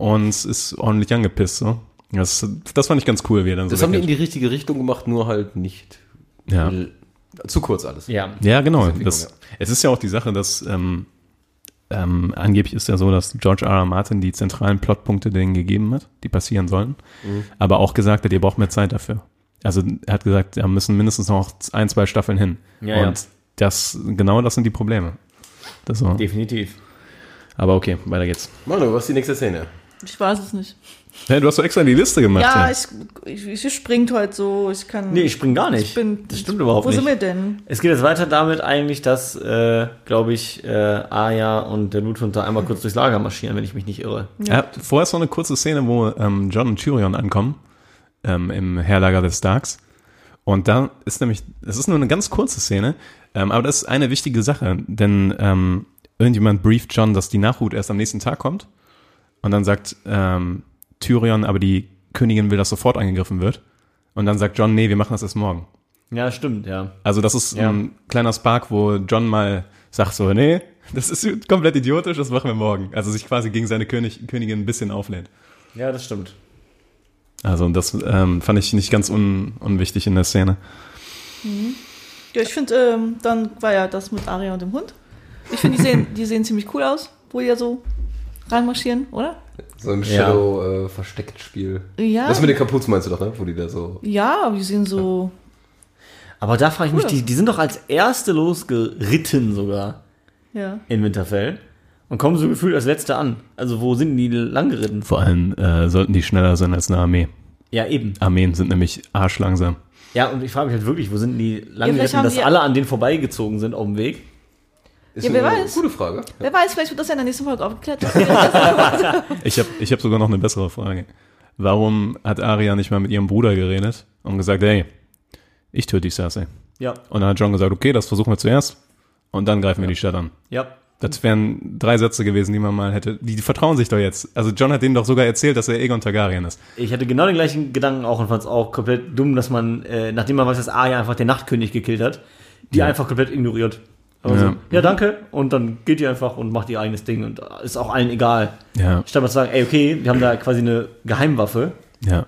und ist ordentlich angepisst, so. Das, das fand ich ganz cool, wie er dann so Das haben die in die richtige Richtung gemacht, nur halt nicht Ja. Zu kurz alles. Ja. Ja, genau. Das, ja. Es ist ja auch die Sache, dass ähm, ähm, angeblich ist ja so, dass George R. R. Martin die zentralen Plotpunkte denen gegeben hat, die passieren sollen, Mhm. aber auch gesagt hat, ihr braucht mehr Zeit dafür. Also er hat gesagt, da müssen mindestens noch ein, zwei Staffeln hin. Ja, ja. Und das, genau das sind die Probleme. Das so. Definitiv. Aber okay, weiter geht's. Manu, was ist die nächste Szene? Ich weiß es nicht. Hey, du hast doch extra die Liste gemacht. Ja, ja. ich, ich, ich springt heute so, ich kann. Nee, ich spring gar nicht. Ich bin, das stimmt überhaupt wo nicht. sind wir denn? Es geht jetzt weiter damit eigentlich, dass, äh, glaube ich, äh, Aya und der Bluthund da einmal kurz durchs Lager marschieren, wenn ich mich nicht irre. Ja. vorher ist noch eine kurze Szene, wo ähm, John und Tyrion ankommen ähm, im Herlager des Starks. Und da ist nämlich, es ist nur eine ganz kurze Szene, ähm, aber das ist eine wichtige Sache, denn ähm, irgendjemand brieft John, dass die Nachhut erst am nächsten Tag kommt. Und dann sagt ähm, Tyrion, aber die Königin will, dass sofort angegriffen wird. Und dann sagt John, nee, wir machen das erst morgen. Ja, stimmt, ja. Also das ist Ja. ein kleiner Spark, wo John mal sagt so, nee, das ist komplett idiotisch, das machen wir morgen. Also sich quasi gegen seine König, Königin ein bisschen auflehnt. Ja, das stimmt. Also das ähm, fand ich nicht ganz un, unwichtig in der Szene. Ja, ich finde, ähm, dann war ja das mit Aria und dem Hund. Ich finde, die sehen, die sehen ziemlich cool aus, wo die ja so reinmarschieren, oder? So ein Ja. Shadow-Versteckt-Spiel. Ja. Das mit den Kapuzen meinst du doch, ne? Wo die da so. Ja, aber die sehen so. Aber da frage ich mich, Cool. die, die sind doch als Erste losgeritten sogar Ja. in Winterfell und kommen so gefühlt als Letzte an. Also wo sind die lang geritten? Vor allem äh, sollten die schneller sein als eine Armee. Ja, eben. Armeen sind nämlich arschlangsam. Ja, und ich frage mich halt wirklich, wo sind die lang Ja, vielleicht geritten, haben dass die- alle an denen vorbeigezogen sind auf dem Weg? Ist Ja, wer eine weiß. Gute Frage. Wer weiß, vielleicht wird das ja in der nächsten Folge aufgeklärt. Ich habe ich hab sogar noch eine bessere Frage. Warum hat Arya nicht mal mit ihrem Bruder geredet und gesagt, hey, ich töte die Cersei? Ja, Und dann hat John gesagt, okay, das versuchen wir zuerst und dann greifen wir die Stadt an. ja. Das wären drei Sätze gewesen, die man mal hätte. Die vertrauen sich doch jetzt. Also John hat denen doch sogar erzählt, dass er Egon Targaryen ist. Ich hatte genau den gleichen Gedanken auch und fand es auch komplett dumm, dass man, äh, nachdem man weiß, dass Arya einfach den Nachtkönig gekillt hat, die Ja. einfach komplett ignoriert. Also, Ja. ja. ja, danke. Und dann geht die einfach und macht ihr eigenes Ding und ist auch allen egal. Ja, Statt mal zu sagen, ey, okay, wir haben da quasi eine Geheimwaffe. ja.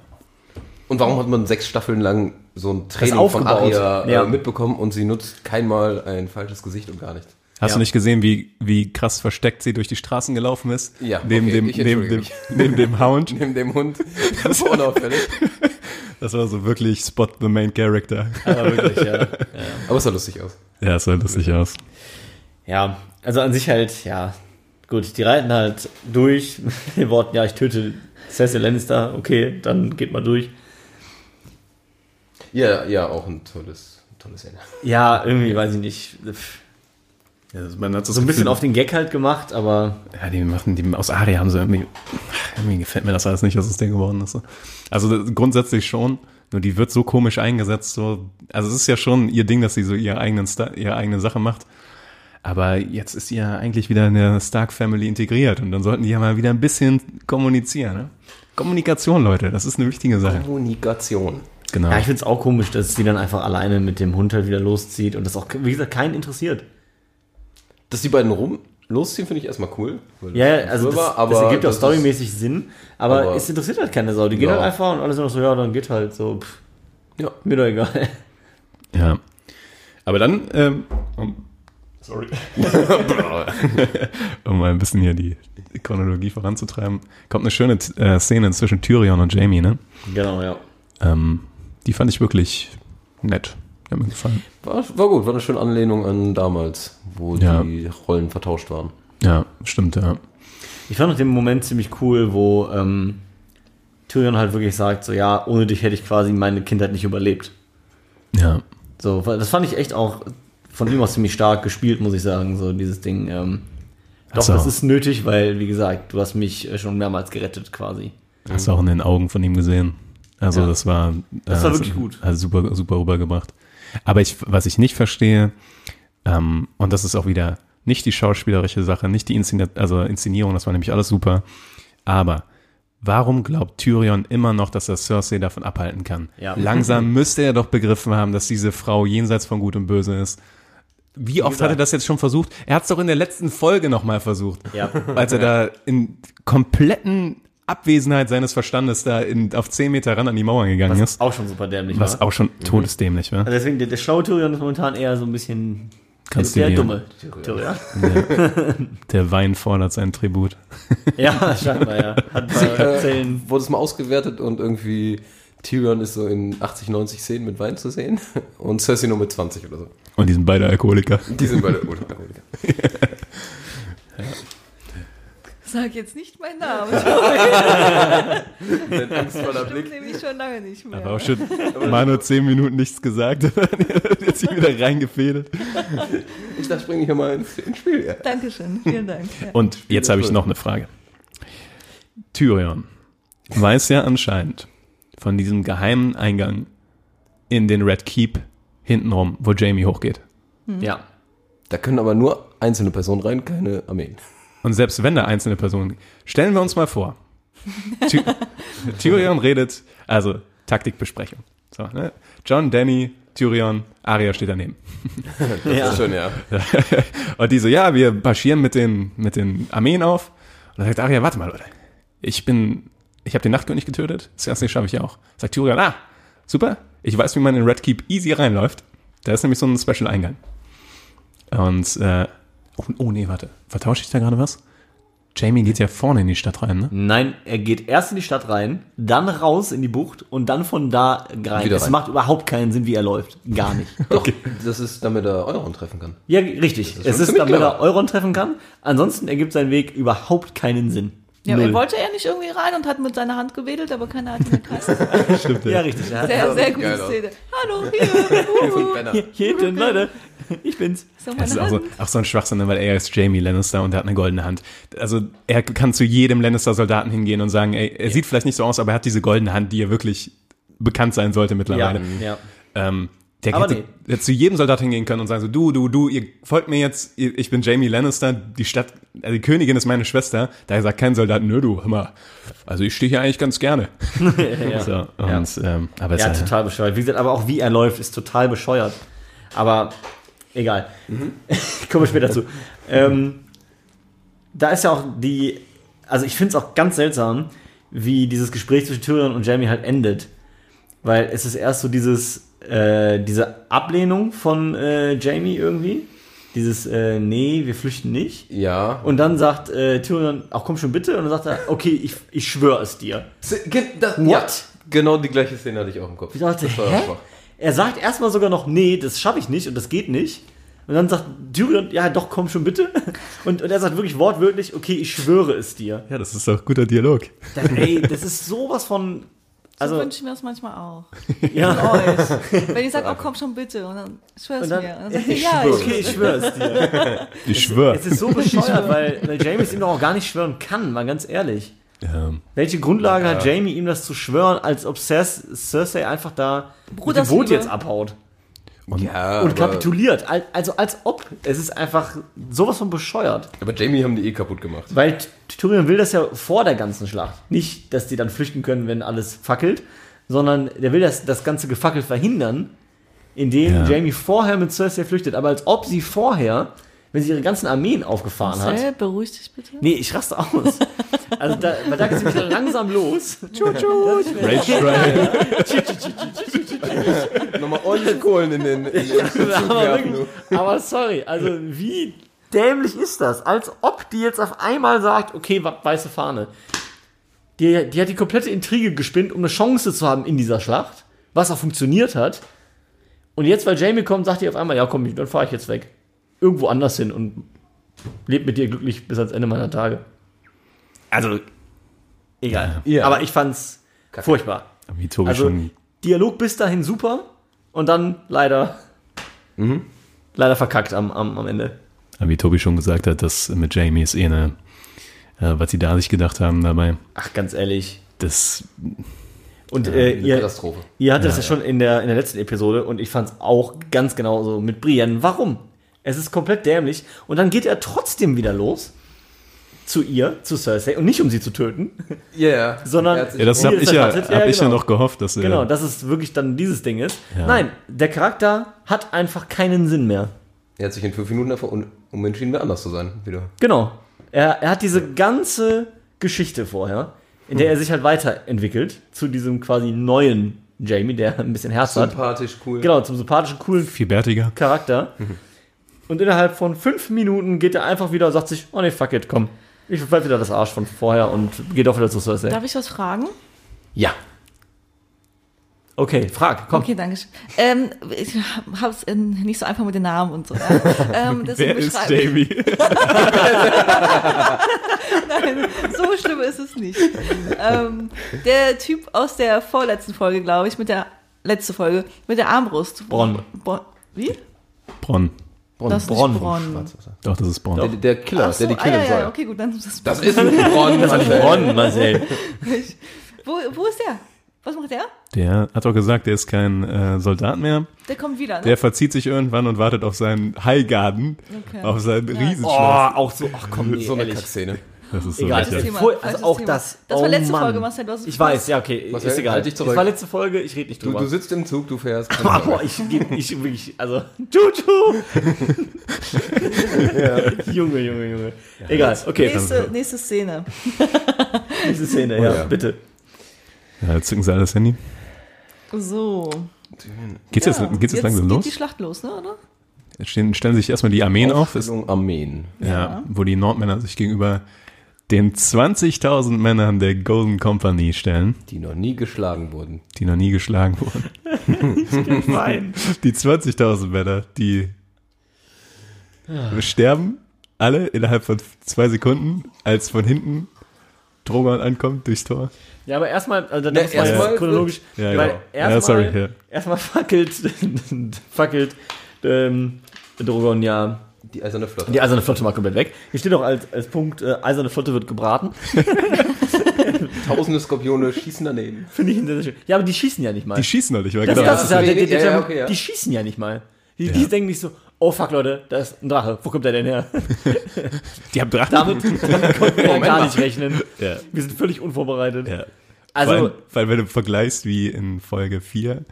Und warum hat man sechs Staffeln lang so ein Training von. Aria Ja. äh, mitbekommen und sie nutzt keinmal ein falsches Gesicht und gar nichts? Hast Ja. du nicht gesehen, wie, wie krass versteckt sie durch die Straßen gelaufen ist? Ja, Neben, okay, dem, ich neben, dem, neben dem Hound. Neben dem Hund. Super unauffällig. Das war so wirklich Spot the main character. Aber wirklich, ja. Aber es sah lustig aus. Ja, es sah lustig aus. Ja, also an sich halt, ja, gut, die reiten halt durch mit den Worten, ja, ich töte Cersei Lannister, okay, dann geht mal durch. Ja, ja, auch ein tolles, tolles Szene. Ja, irgendwie, weiß ich nicht, Ja, also man hat so ein bisschen auf den Gag halt gemacht, aber Ja, die machen, die aus Aria haben sie irgendwie, irgendwie gefällt mir das alles nicht, was das Ding geworden ist. Also grundsätzlich schon, nur die wird so komisch eingesetzt, so, also es ist ja schon ihr Ding, dass sie so ihre eigenen, ihre eigene Sache macht. Aber jetzt ist sie ja eigentlich wieder in der Stark Family integriert und dann sollten die ja mal wieder ein bisschen kommunizieren. Ne? Kommunikation, Leute, das ist eine wichtige Sache. Kommunikation. Genau. ja, ich find's auch komisch, dass sie dann einfach alleine mit dem Hund halt wieder loszieht und das auch, wie gesagt, keinen interessiert. Dass die beiden rum losziehen, finde ich erstmal cool. Ja, also das, war, aber das ergibt auch storymäßig Sinn, aber, aber- es interessiert halt keine Sau. Die gehen Ja. halt einfach und alle sind auch so, ja, dann geht halt so, pff, Ja. mir doch egal. Ja. Aber dann, ähm, um, sorry. um mal ein bisschen hier die Chronologie voranzutreiben, kommt eine schöne äh, Szene zwischen Tyrion und Jamie, ne? genau, ja. Ähm, die fand ich wirklich nett. Hat mir gefallen. War, war gut, war eine schöne Anlehnung an damals, wo Ja. die Rollen vertauscht waren. Ja, stimmt, ja. Ich fand auch den Moment ziemlich cool, wo ähm, Tyrion halt wirklich sagt, so ja, ohne dich hätte ich quasi meine Kindheit nicht überlebt. Ja. So, das fand ich echt auch von ihm aus ziemlich stark gespielt, muss ich sagen, so dieses Ding. Ähm, doch, so. das ist nötig, weil, wie gesagt, du hast mich äh, schon mehrmals gerettet quasi. Hast du auch in den Augen von ihm gesehen. Also Ja. das war, Das war wirklich gut. Also super, super rübergebracht. Aber ich, was ich nicht verstehe, ähm, und das ist auch wieder nicht die schauspielerische Sache, nicht die Inszeni also Inszenierung, das war nämlich alles super. Aber warum glaubt Tyrion immer noch, dass er Cersei davon abhalten kann? Ja. Langsam müsste er doch begriffen haben, dass diese Frau jenseits von Gut und Böse ist. Wie oft hat er das jetzt schon versucht? Er hat es doch in der letzten Folge nochmal versucht Ja. als er da in kompletten Abwesenheit seines Verstandes da in, auf 10 Meter ran an die Mauer gegangen Was ist. auch schon super dämlich Was war. auch schon todesdämlich war. Also deswegen, der, der schlaue Tyrion ist momentan eher so ein bisschen Kannst der du dir- dumme Tyrion. Der Wein fordert sein Tribut. Ja, scheinbar, ja. Hat bei Erzählen. Wurde es mal ausgewertet und irgendwie Tyrion ist so in 80, 90 Szenen mit Wein zu sehen und Cersei nur mit 20 oder so. Und die sind beide Alkoholiker. Die sind beide Alkoholiker. Sag jetzt nicht meinen Namen. Ein angstvoller Ich Blick. nämlich schon lange nicht mehr. Aber auch schon mal nur 10 Minuten nichts gesagt. Jetzt sich wieder reingefädelt. Ich dachte, springe ich ja mal ins, ins Spiel. Ja. Dankeschön, vielen Dank. Ja. Und jetzt habe ich noch eine Frage. Tyrion weiß ja anscheinend von diesem geheimen Eingang in den Red Keep hintenrum, wo Jamie hochgeht. Ja. Da können aber nur einzelne Personen rein, keine Armeen. Und selbst wenn da einzelne Personen, stellen wir uns mal vor, Ty Tyrion redet, also Taktikbesprechung. So, ne? John, Danny, Tyrion, Arya steht daneben. Ist schön, ja. Und die so, ja, wir marschieren mit den, mit den Armeen auf. Und dann sagt Arya, warte mal, Leute. Ich bin, ich habe den Nachtkönig getötet. Das erste schaffe ich auch. Sagt Tyrion, ah, super. Ich weiß, wie man in Red Keep easy reinläuft. Da ist nämlich so ein Special-Eingang. Und, äh, oh, oh nee, warte. Vertausche ich da gerade was? Jamie geht ja vorne in die Stadt rein, ne? Nein, er geht erst in die Stadt rein, dann raus in die Bucht und dann von da rein. Wieder Es rein. macht überhaupt keinen Sinn, wie er läuft. Gar nicht. Doch, das ist, damit er Euron treffen kann. Ja, richtig. ist es ist, damit clever. er Euron treffen kann. Ansonsten ergibt sein Weg überhaupt keinen Sinn. Ja, aber Null. er wollte ja nicht irgendwie rein und hat mit seiner Hand gewedelt, aber keiner hat ihn erkannt. Stimmt, Ja, richtig. Er hat Sehr, sehr gute. Szene. Hallo, hier. Banner. hier, hier hinten, Leute. Ich bin's. So, Das ist auch so, auch so ein Schwachsinn, ne, weil er ist Jamie Lannister und er hat eine goldene Hand. Also er kann zu jedem Lannister-Soldaten hingehen und sagen, ey, er sieht vielleicht nicht so aus, aber er hat diese goldene Hand, die er wirklich bekannt sein sollte Ja, mittlerweile. ja. Ähm, der Aber hätte, nee. zu jedem Soldat hingehen können und sagen so, du, du, du, ihr folgt mir jetzt, ich bin Jamie Lannister, die Stadt, also die Königin ist meine Schwester. Da sagt kein Soldat, nö, du, hör mal, also ich stehe hier eigentlich ganz gerne. So, und, ähm, aber Ja, ist ja, total bescheuert. Wie gesagt, aber auch wie er läuft, ist total bescheuert. Aber egal. Kommen wir später zu. Ähm, da ist ja auch die, also ich finde es auch ganz seltsam, wie dieses Gespräch zwischen Tyrion und Jamie halt endet. Weil es ist erst so dieses, äh, diese Ablehnung von äh, Jamie irgendwie. Dieses, äh, nee, wir flüchten nicht. Ja. Und dann sagt äh, Tyrion, ach komm schon bitte. Und dann sagt er, okay, ich, ich schwöre es dir. Das, Ja, genau die gleiche Szene hatte ich auch im Kopf. Ich dachte, Das war hä? Er sagt erstmal sogar noch, nee, das schaffe ich nicht und das geht nicht. Und dann sagt Tyrion, ja doch, komm schon bitte. Und, und er sagt wirklich wortwörtlich, okay, ich schwöre es dir. ja, das ist doch guter Dialog. Das, ey, das ist sowas von, So also, wünsche ich mir das manchmal auch. ja, Euch. Wenn ich sage, oh komm schon bitte, und dann schwör's und dann, mir. Und dann sagt ich ja, schwöre, ich okay, ich schwöre es dir. Ich schwöre. Es ist so bescheuert, weil, weil Jamie es ihm doch auch gar nicht schwören kann, mal ganz ehrlich. Ähm, Welche Grundlage hat Jamie ihm das zu schwören, als ob Cers Cersei einfach da mit dem. Boot jetzt abhaut? Ja, Und kapituliert. Al- Also als ob. Es ist einfach sowas von bescheuert. aber Jamie haben die eh kaputt gemacht. Weil Tyrion will das ja vor der ganzen Schlacht. Nicht, dass die dann flüchten können, wenn alles fackelt, sondern der will das, das ganze Gefackel verhindern, indem Ja. Jamie vorher mit Cersei flüchtet. Aber als ob sie vorher, wenn sie ihre ganzen Armeen aufgefahren hat. Marcel, beruhig dich bitte. Nee, ich raste aus. Also da, weil da geht es wieder langsam los. Rage Strike. Nochmal ordentlich Kohlen in den, in den aber, wirklich, aber sorry, also wie dämlich ist das? Als ob die jetzt auf einmal sagt, okay, weiße Fahne. Die, die hat die komplette Intrige gespinnt, um eine Chance zu haben in dieser Schlacht, was auch funktioniert hat. Und jetzt, weil Jamie kommt, sagt die auf einmal, ja komm, dann fahre ich jetzt weg. Irgendwo anders hin und lebt mit dir glücklich bis ans Ende meiner Tage. Also, egal. Ja. Aber ich fand's furchtbar. Wie Tobi Also, schon Dialog bis dahin super und dann leider, leider verkackt am, am, am Ende. wie Tobi schon gesagt hat, das mit Jamie ist eh eine, äh, was sie da sich gedacht haben dabei. Ach, ganz ehrlich. Das, Und äh, Eine ihr, Katastrophe. ihr hattet das ja schon in der, in der letzten Episode und ich fand es auch ganz genauso mit Brienne. Warum? Es ist komplett dämlich und dann geht er trotzdem wieder los zu ihr, zu Cersei und nicht um sie zu töten, Ja, ja. Sondern- Er ja, das habe ich ja, erwartet? Ja, hab ich ja noch gehofft, dass er, genau, dass es wirklich dann dieses Ding ist. Ja. Nein, der Charakter hat einfach keinen Sinn mehr. er hat sich in fünf Minuten davor un- umentschieden, wer anders zu sein. Wieder. Genau. Er, er hat diese ganze Geschichte vorher, in der er sich halt weiterentwickelt zu diesem quasi neuen Jamie, der ein bisschen Herz hat. Sympathisch, cool. Genau, zum sympathischen, coolen Viel bärtiger. Charakter. Und innerhalb von fünf Minuten geht er einfach wieder und sagt sich, oh nee, fuck it, komm. Ich verpfeife wieder das Arsch von vorher und geht auch wieder zu Cersei. Darf ich was fragen? Ja. Okay, frag, komm. Okay, danke schön. Ähm, ich hab's äh, nicht so einfach mit den Namen und so. Ja. Ähm, deswegen Wer ist Jamie? Nein, so schlimm ist es nicht. Ähm, der Typ aus der vorletzten Folge, glaube ich, mit der letzte Folge, mit der Armbrust. Bronn. Bronn. Wie? Bronn. Das ist Bronn. Bronn. Doch, das ist Bronn. Der, der Killer, so, der die ah, killen ja, soll. ja, okay, gut, dann ist das, Das ist ein Bronn, Marcel. Bronn, Marcel. Wo, wo ist der? Was macht der? Der hat doch gesagt, der ist kein äh, Soldat mehr. Der kommt wieder, ne? Der verzieht sich irgendwann und wartet auf seinen Highgarden, Okay. auf sein Oh, Riesenschloss. auch so, ach komm, nee, So eine. Kackszene. Das ist so Egal, lächerlich. Thema, also auch Thema. das. Das war oh letzte Mann. Folge, Marcel, du hast Ich weiß, ja, okay, Marcel, ist egal. halt dich das zurück. war letzte Folge, ich rede nicht Du, drüber. du sitzt im Zug, du fährst. Boah, ich, ich wirklich, also, Juju! Junge, Junge, Junge. Egal, okay, Nächste, nächste Szene. nächste Szene, ja, ja. bitte. Ja, jetzt zücken sie alles Handy. So. Geht's jetzt, geht's jetzt, langsam geht los? die Schlacht los, ne, oder? Jetzt Stehen, stellen sich erstmal die Armeen auf, ist, Aufstellung Armeen. ja, wo die Nordmänner sich gegenüber den 20.000 Männern der Golden Company stellen, Die noch nie geschlagen wurden. die noch nie geschlagen wurden. Nein. Die 20.000 Männer, die sterben alle innerhalb von zwei Sekunden, als von hinten Drogon ankommt durchs Tor. Ja, aber erstmal, also dann muss man erstmal chronologisch, Ja, weil ja. erstmal, Ja, sorry, ja. erstmal fackelt, fackelt, ähm, Drogon ja Die eiserne Flotte. die Eiserne Flotte mal komplett weg. Hier steht auch als, als Punkt, äh, Eiserne Flotte wird gebraten. Tausende Skorpione schießen daneben. Finde ich sehr, sehr schön. Ja, aber die schießen ja nicht mal. Die schießen noch nicht mal, Das, genau. das ist ja, der, der, der, Ja, ja, okay, ja. Die schießen ja nicht mal. Die, die denken nicht so, oh fuck Leute, da ist ein Drache, wo kommt der denn her? Die haben Drachen. Damit konnten wir ja gar nicht rechnen. Ja. Wir sind völlig unvorbereitet. Ja. Also, vor, allem, vor allem, wenn du vergleichst wie in Folge 4,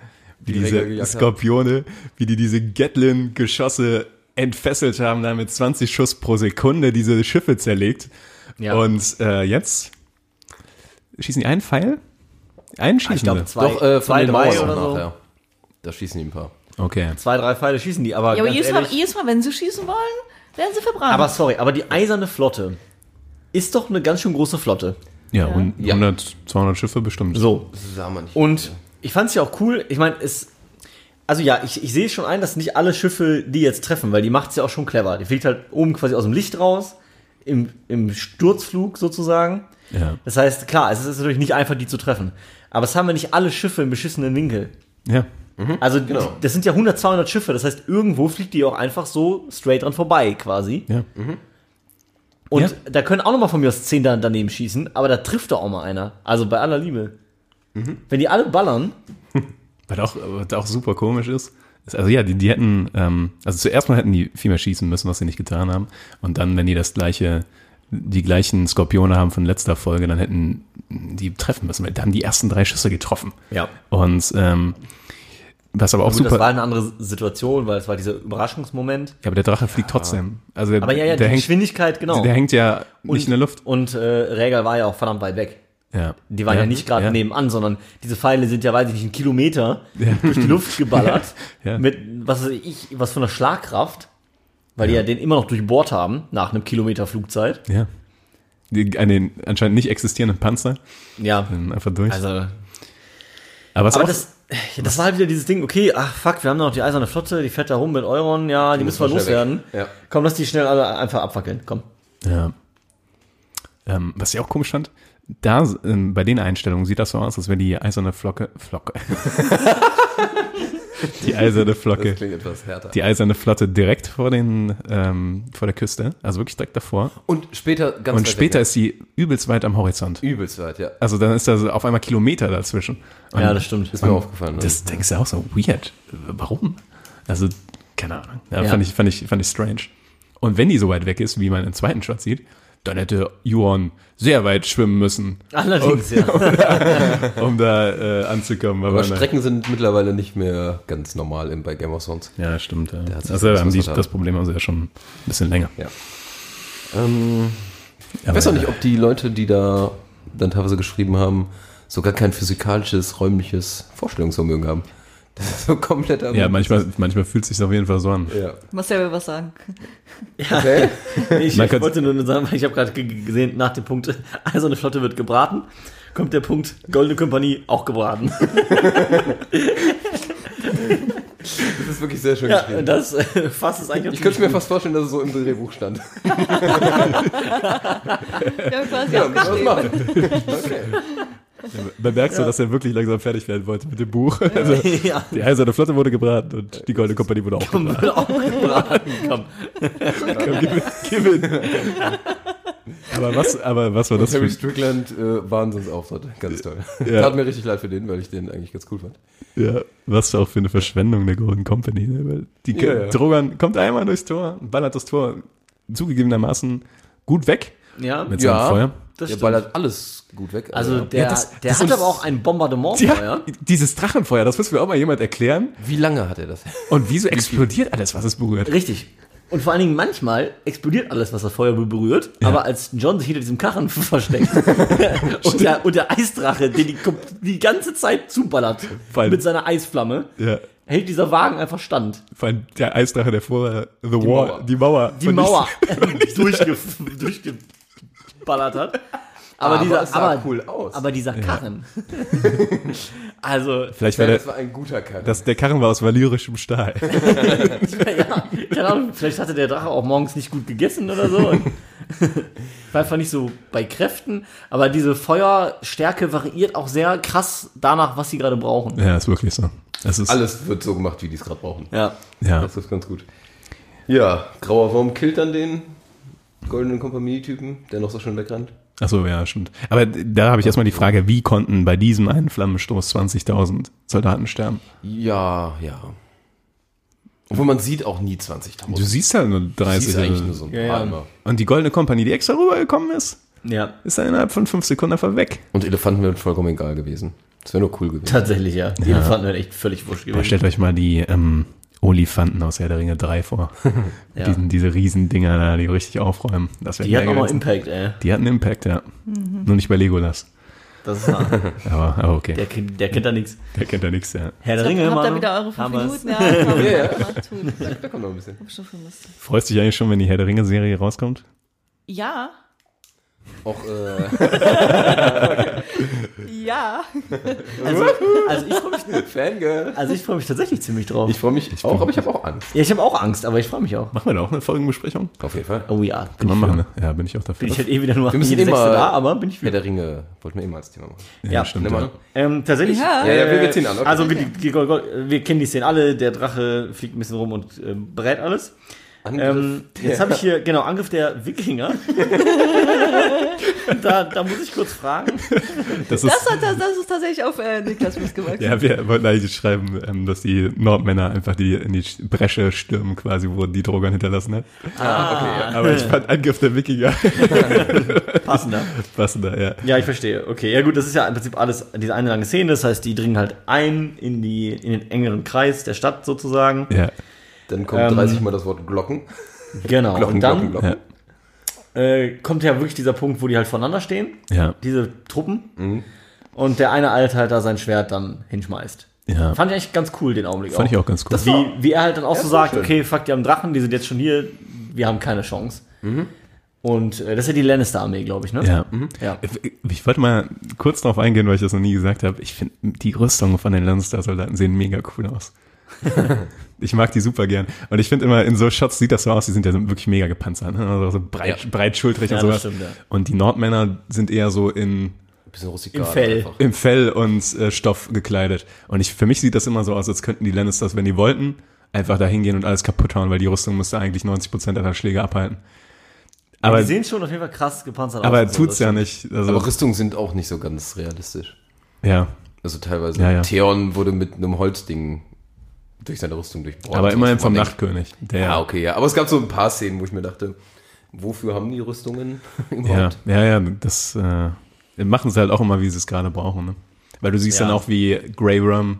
wie Die diese. Skorpione, wie die diese Gatlin-Geschosse entfesselt haben, da mit 20 Schuss pro Sekunde diese Schiffe zerlegt. Ja. Und äh, jetzt schießen die einen Pfeil? Einen schießen ich glaube zwei, Doch, äh, zwei drei oder so. nachher. Da schießen die ein paar. Okay. Zwei, drei Pfeile schießen die, aber, Ja, aber jedes Mal, ehrlich, jedes Mal, wenn sie schießen wollen, werden sie verbrannt. aber sorry, aber die Eiserne Flotte ist doch eine ganz schön große Flotte. Ja, und Ja. 100, 200 Schiffe bestimmt. So. Das sah man nicht. Und ich fand es ja auch cool, ich meine, es. Also ja, ich, ich sehe schon ein, dass nicht alle Schiffe die jetzt treffen, weil die macht es ja auch schon clever. Die fliegt halt oben quasi aus dem Licht raus, im, im Sturzflug sozusagen. Ja. Das heißt, klar, es ist natürlich nicht einfach, die zu treffen. Aber es haben ja nicht alle Schiffe im beschissenen Winkel. Ja. Also Genau. das sind ja 100, 200 Schiffe. Das heißt, irgendwo fliegt die auch einfach so straight dran vorbei quasi. Ja. Und Ja. da können auch noch mal von mir aus 10 da daneben schießen, aber da trifft doch auch mal einer. Also bei aller Liebe. Wenn die alle ballern, Was auch, was auch super komisch ist, also ja, die, die hätten, ähm, also zuerst mal hätten die viel mehr schießen müssen, was sie nicht getan haben. Und dann, wenn die das gleiche, die gleichen Skorpione haben von letzter Folge, dann hätten die treffen müssen. Da haben die ersten drei Schüsse getroffen. Ja. Und ähm, was aber auch Gut, super. das war eine andere Situation, weil es war dieser Überraschungsmoment. ja, aber der Drache fliegt trotzdem. Also der, Aber ja, ja, die hängt, Geschwindigkeit, genau. der hängt ja nicht in der Luft. Und äh, Rhaegal war ja auch verdammt weit weg. Ja. Die waren ja, nicht gerade ja. nebenan, sondern diese Pfeile sind ja, weiß ich nicht, einen Kilometer durch die Luft geballert. Ja. Mit, was weiß ich, was von der Schlagkraft. Weil die ja den immer noch durchbohrt haben, nach einem Kilometer Flugzeit. Ja. Die, einen anscheinend nicht existierenden Panzer. Ja. dann Einfach durch. Also, aber aber auch, das, ja, das war halt wieder dieses Ding, okay, ach fuck, wir haben noch die eiserne Flotte, die fährt da rum mit Euron, ja, die, müssen wir müssen wir loswerden. Ja. Komm, lass die schnell alle einfach abfackeln, komm. Ja. Ähm, was ich auch komisch fand, da ähm, bei den Einstellungen sieht das so aus, als wäre die eiserne Flocke, Flocke. die eiserne Flocke. Das klingt etwas härter. Die eiserne Flotte direkt vor den, ähm, vor der Küste, also wirklich direkt davor. Und später ganz Und später weg, ist sie übelst weit am Horizont. übelst weit, ja. Also dann ist da so auf einmal Kilometer dazwischen. Und Ja, das stimmt. Ist mir aufgefallen. ne? Das denkst du auch so, weird. Warum? Also, keine Ahnung. Ja, Ja. Fand, ich, fand, ich, fand ich strange. Und wenn die so weit weg ist, wie man im zweiten Shot sieht, dann hätte Juon sehr weit schwimmen müssen, Allerdings, ja. um da äh, anzukommen. Aber Aber nein. Strecken sind mittlerweile nicht mehr ganz normal in, bei Game of Thrones. Ja, stimmt. Ja. Also haben die, das Problem haben sie ja schon ein bisschen länger. Ja. Ähm, ich Aber, weiß auch nicht, ob die Leute, die da dann teilweise geschrieben haben, sogar kein physikalisches, räumliches Vorstellungsvermögen haben. Das ist so komplett Ja, manchmal, manchmal fühlt es sich auf jeden Fall so an. Ja. Marcel will was sagen. Okay. Ich, ich wollte nur sagen, weil ich habe gerade ge- gesehen, nach dem Punkt, also eine Flotte wird gebraten, kommt der Punkt, Goldene Kompanie auch gebraten. Das ist wirklich sehr schön Ja, geschrieben. das äh, fasst es eigentlich Ich könnte mir fast vorstellen, dass es so im Drehbuch stand. Haben quasi Ja, machen? Okay. Man merkt so, dass er wirklich langsam fertig werden wollte mit dem Buch. Also, ja, die eiserne Flotte wurde gebraten und die Goldene Kompanie wurde auch gebraten. wird auch gebraten. Komm. Komm, gib, gib. Aber was, aber was war das Harry für Strickland, äh, Wahnsinnsauftritt. Ganz toll. Ja. Tat mir richtig leid für den, weil ich den eigentlich ganz cool fand. Ja, was auch für eine Verschwendung der Golden Company. Ne? Weil die Ja, ja. Drogon kommt einmal durchs Tor, ballert das Tor zugegebenermaßen gut weg Ja, mit Ja. seinem Feuer. Das Der stimmt. ballert alles gut weg. Also der, das- der das hat aber auch ein Bombardement. Ja, dieses Drachenfeuer, das muss mir auch mal jemand erklären. wie lange hat er das? Und wieso explodiert alles, was es berührt? Richtig. Und vor allen Dingen manchmal explodiert alles, was das Feuer berührt. Aber als John sich hinter diesem Karren versteckt und, der, und der Eisdrache, den die, die ganze Zeit zuballert allem- mit seiner Eisflamme, Ja, hält dieser Wagen einfach stand. vor allem der Eisdrache, der vorher The Wall, Mauer. die Mauer. Die Mauer durchge, durchgeballert hat. Aber, Aber dieser, aber, cool aus. aber dieser Karren. also, Vielleicht war Ja, der, das war ein guter Kerl. das, der Karren war aus valyrischem Stahl. ja, keine Ahnung, vielleicht hatte der Drache auch morgens nicht gut gegessen oder so. War einfach nicht so bei Kräften, aber diese Feuerstärke variiert auch sehr krass danach, was sie gerade brauchen. Ja, ist wirklich so. Ist, Alles wird so gemacht, wie die es gerade brauchen. Ja. ja. Das ist ganz gut. Ja, Grauer Wurm killt dann den goldenen Kompanie-Typen, der noch so schön wegrennt. Achso, ja, stimmt. Aber da habe ich erstmal die Frage, wie konnten bei diesem einen Flammenstoß 20.000 Soldaten sterben? Ja, ja. Obwohl man sieht auch nie 20.000. Du siehst ja nur 30. siehst eigentlich oder- nur so ein Ja, paar ja. Und die Goldene Kompanie, die extra rübergekommen ist, Ja, ist dann innerhalb von fünf Sekunden einfach weg. Und Elefanten wären vollkommen egal gewesen. Das wäre nur cool gewesen. tatsächlich, ja. Die Elefanten wären echt völlig wurscht Aber gewesen. stellt euch mal die ähm, Olifanten aus Herr der Ringe 3 vor. Ja. Diesen, diese Riesendinger da, die richtig aufräumen. Das wäre Die hatten gewesen. Impact, ey. Die hatten Impact, ja. Nur nicht bei Legolas. Das ist wahr. Aber, aber okay. Der, kennt- der kennt da nichts. Der kennt ja nichts, ja. Herr der Ringe, habt ihr wieder eure fünf haben wir's. Minuten? Ja, Ja, ja. Da kommt noch ein bisschen. Hab schon vermisst. Freust dich eigentlich schon, wenn die Herr der Ringe-Serie rauskommt? Ja, Auch, äh, ja. Also, also ich freue mich, Fangirl. also ich freue mich tatsächlich ziemlich drauf. Ich freue mich auch, aber ich habe auch Angst. ja, ich habe auch Angst, aber ich freue mich auch. Machen wir da auch eine Folgenbesprechung? Auf jeden Fall. Oh ja, Kann man ich machen, ne? Ja, bin ich auch dafür. Bin ich halt eh wieder nur Wir müssen jede mal- da, aber bin ich Herr für. der Ringe wollten wir eh mal als Thema machen. Ja, stimmt. Nimm Ja. Ähm, tatsächlich. Ja. Ja, ja, wir, wir ziehen an. Okay. Also wir, die, die, wir kennen die Szene alle, der Drache fliegt ein bisschen rum und äh, berät alles. Angriff Ähm, jetzt habe ich hier, genau, Angriff der Wikinger. da, da muss ich kurz fragen. Das ist, Das, hat, das, das ist tatsächlich auf äh, Niklas Fuß gewachsen. ja, wir wollten eigentlich schreiben, ähm, dass die Nordmänner einfach die in die Bresche stürmen, quasi, wo die Drogon hinterlassen hat. Ah, Aber ich fand Angriff der Wikinger passender. passender, ja. Ja, ich verstehe. Okay, ja gut, das ist ja im Prinzip alles diese eine lange Szene. Das heißt, die dringen halt ein in, die, in den engeren Kreis der Stadt sozusagen. Ja, Dann kommt Ähm, 30 Mal das Wort Glocken. Genau. Glocken, und dann Glocken, Glocken. äh, kommt ja wirklich dieser Punkt, wo die halt voneinander stehen, ja, diese Truppen. Und der eine Alte halt da sein Schwert dann hinschmeißt. ja. Fand ich eigentlich ganz cool, den Augenblick Fand ich auch ganz cool. Das wie, wie er halt dann auch so sagt, schön. okay, fuck, die haben Drachen, die sind jetzt schon hier, wir haben keine Chance. Und äh, das ist ja die Lannister-Armee, glaube ich, ne? Ja. ja. Ich- Ich wollte mal kurz darauf eingehen, weil ich das noch nie gesagt habe. Ich finde, die Rüstungen von den Lannister-Soldaten sehen mega cool aus. ich mag die super gern. Und ich finde immer, in so Shots sieht das so aus, die sind ja so wirklich mega gepanzert. Ne? Also so breit, Ja. breitschultrig Ja, und sowas. stimmt, ja. Und die Nordmänner sind eher so in, Bisschen rustikal. Im Fell. einfach. im Fell und äh, Stoff gekleidet. Und ich, für mich sieht das immer so aus, als könnten die Lannisters, wenn die wollten, einfach da hingehen und alles kaputt hauen, weil die Rüstung müsste eigentlich 90% aller Schläge abhalten. Aber Aber, die sehen schon auf jeden Fall krass gepanzert aber aus. und so, tut's das ja stimmt. nicht. Also, Aber Rüstungen sind auch nicht so ganz realistisch. ja. Also teilweise. Ja, ja. Theon wurde mit einem Holzding durch seine Rüstung durchbohrt. Aber immerhin vom denkt, Nachtkönig. Der, Ja, okay, ja. Aber es gab so ein paar Szenen, wo ich mir dachte, wofür haben die Rüstungen Ja, überhaupt? ja, ja, das äh, machen sie halt auch immer, wie sie es gerade brauchen. Ne? Weil du siehst Ja. dann auch, wie Grey Worm,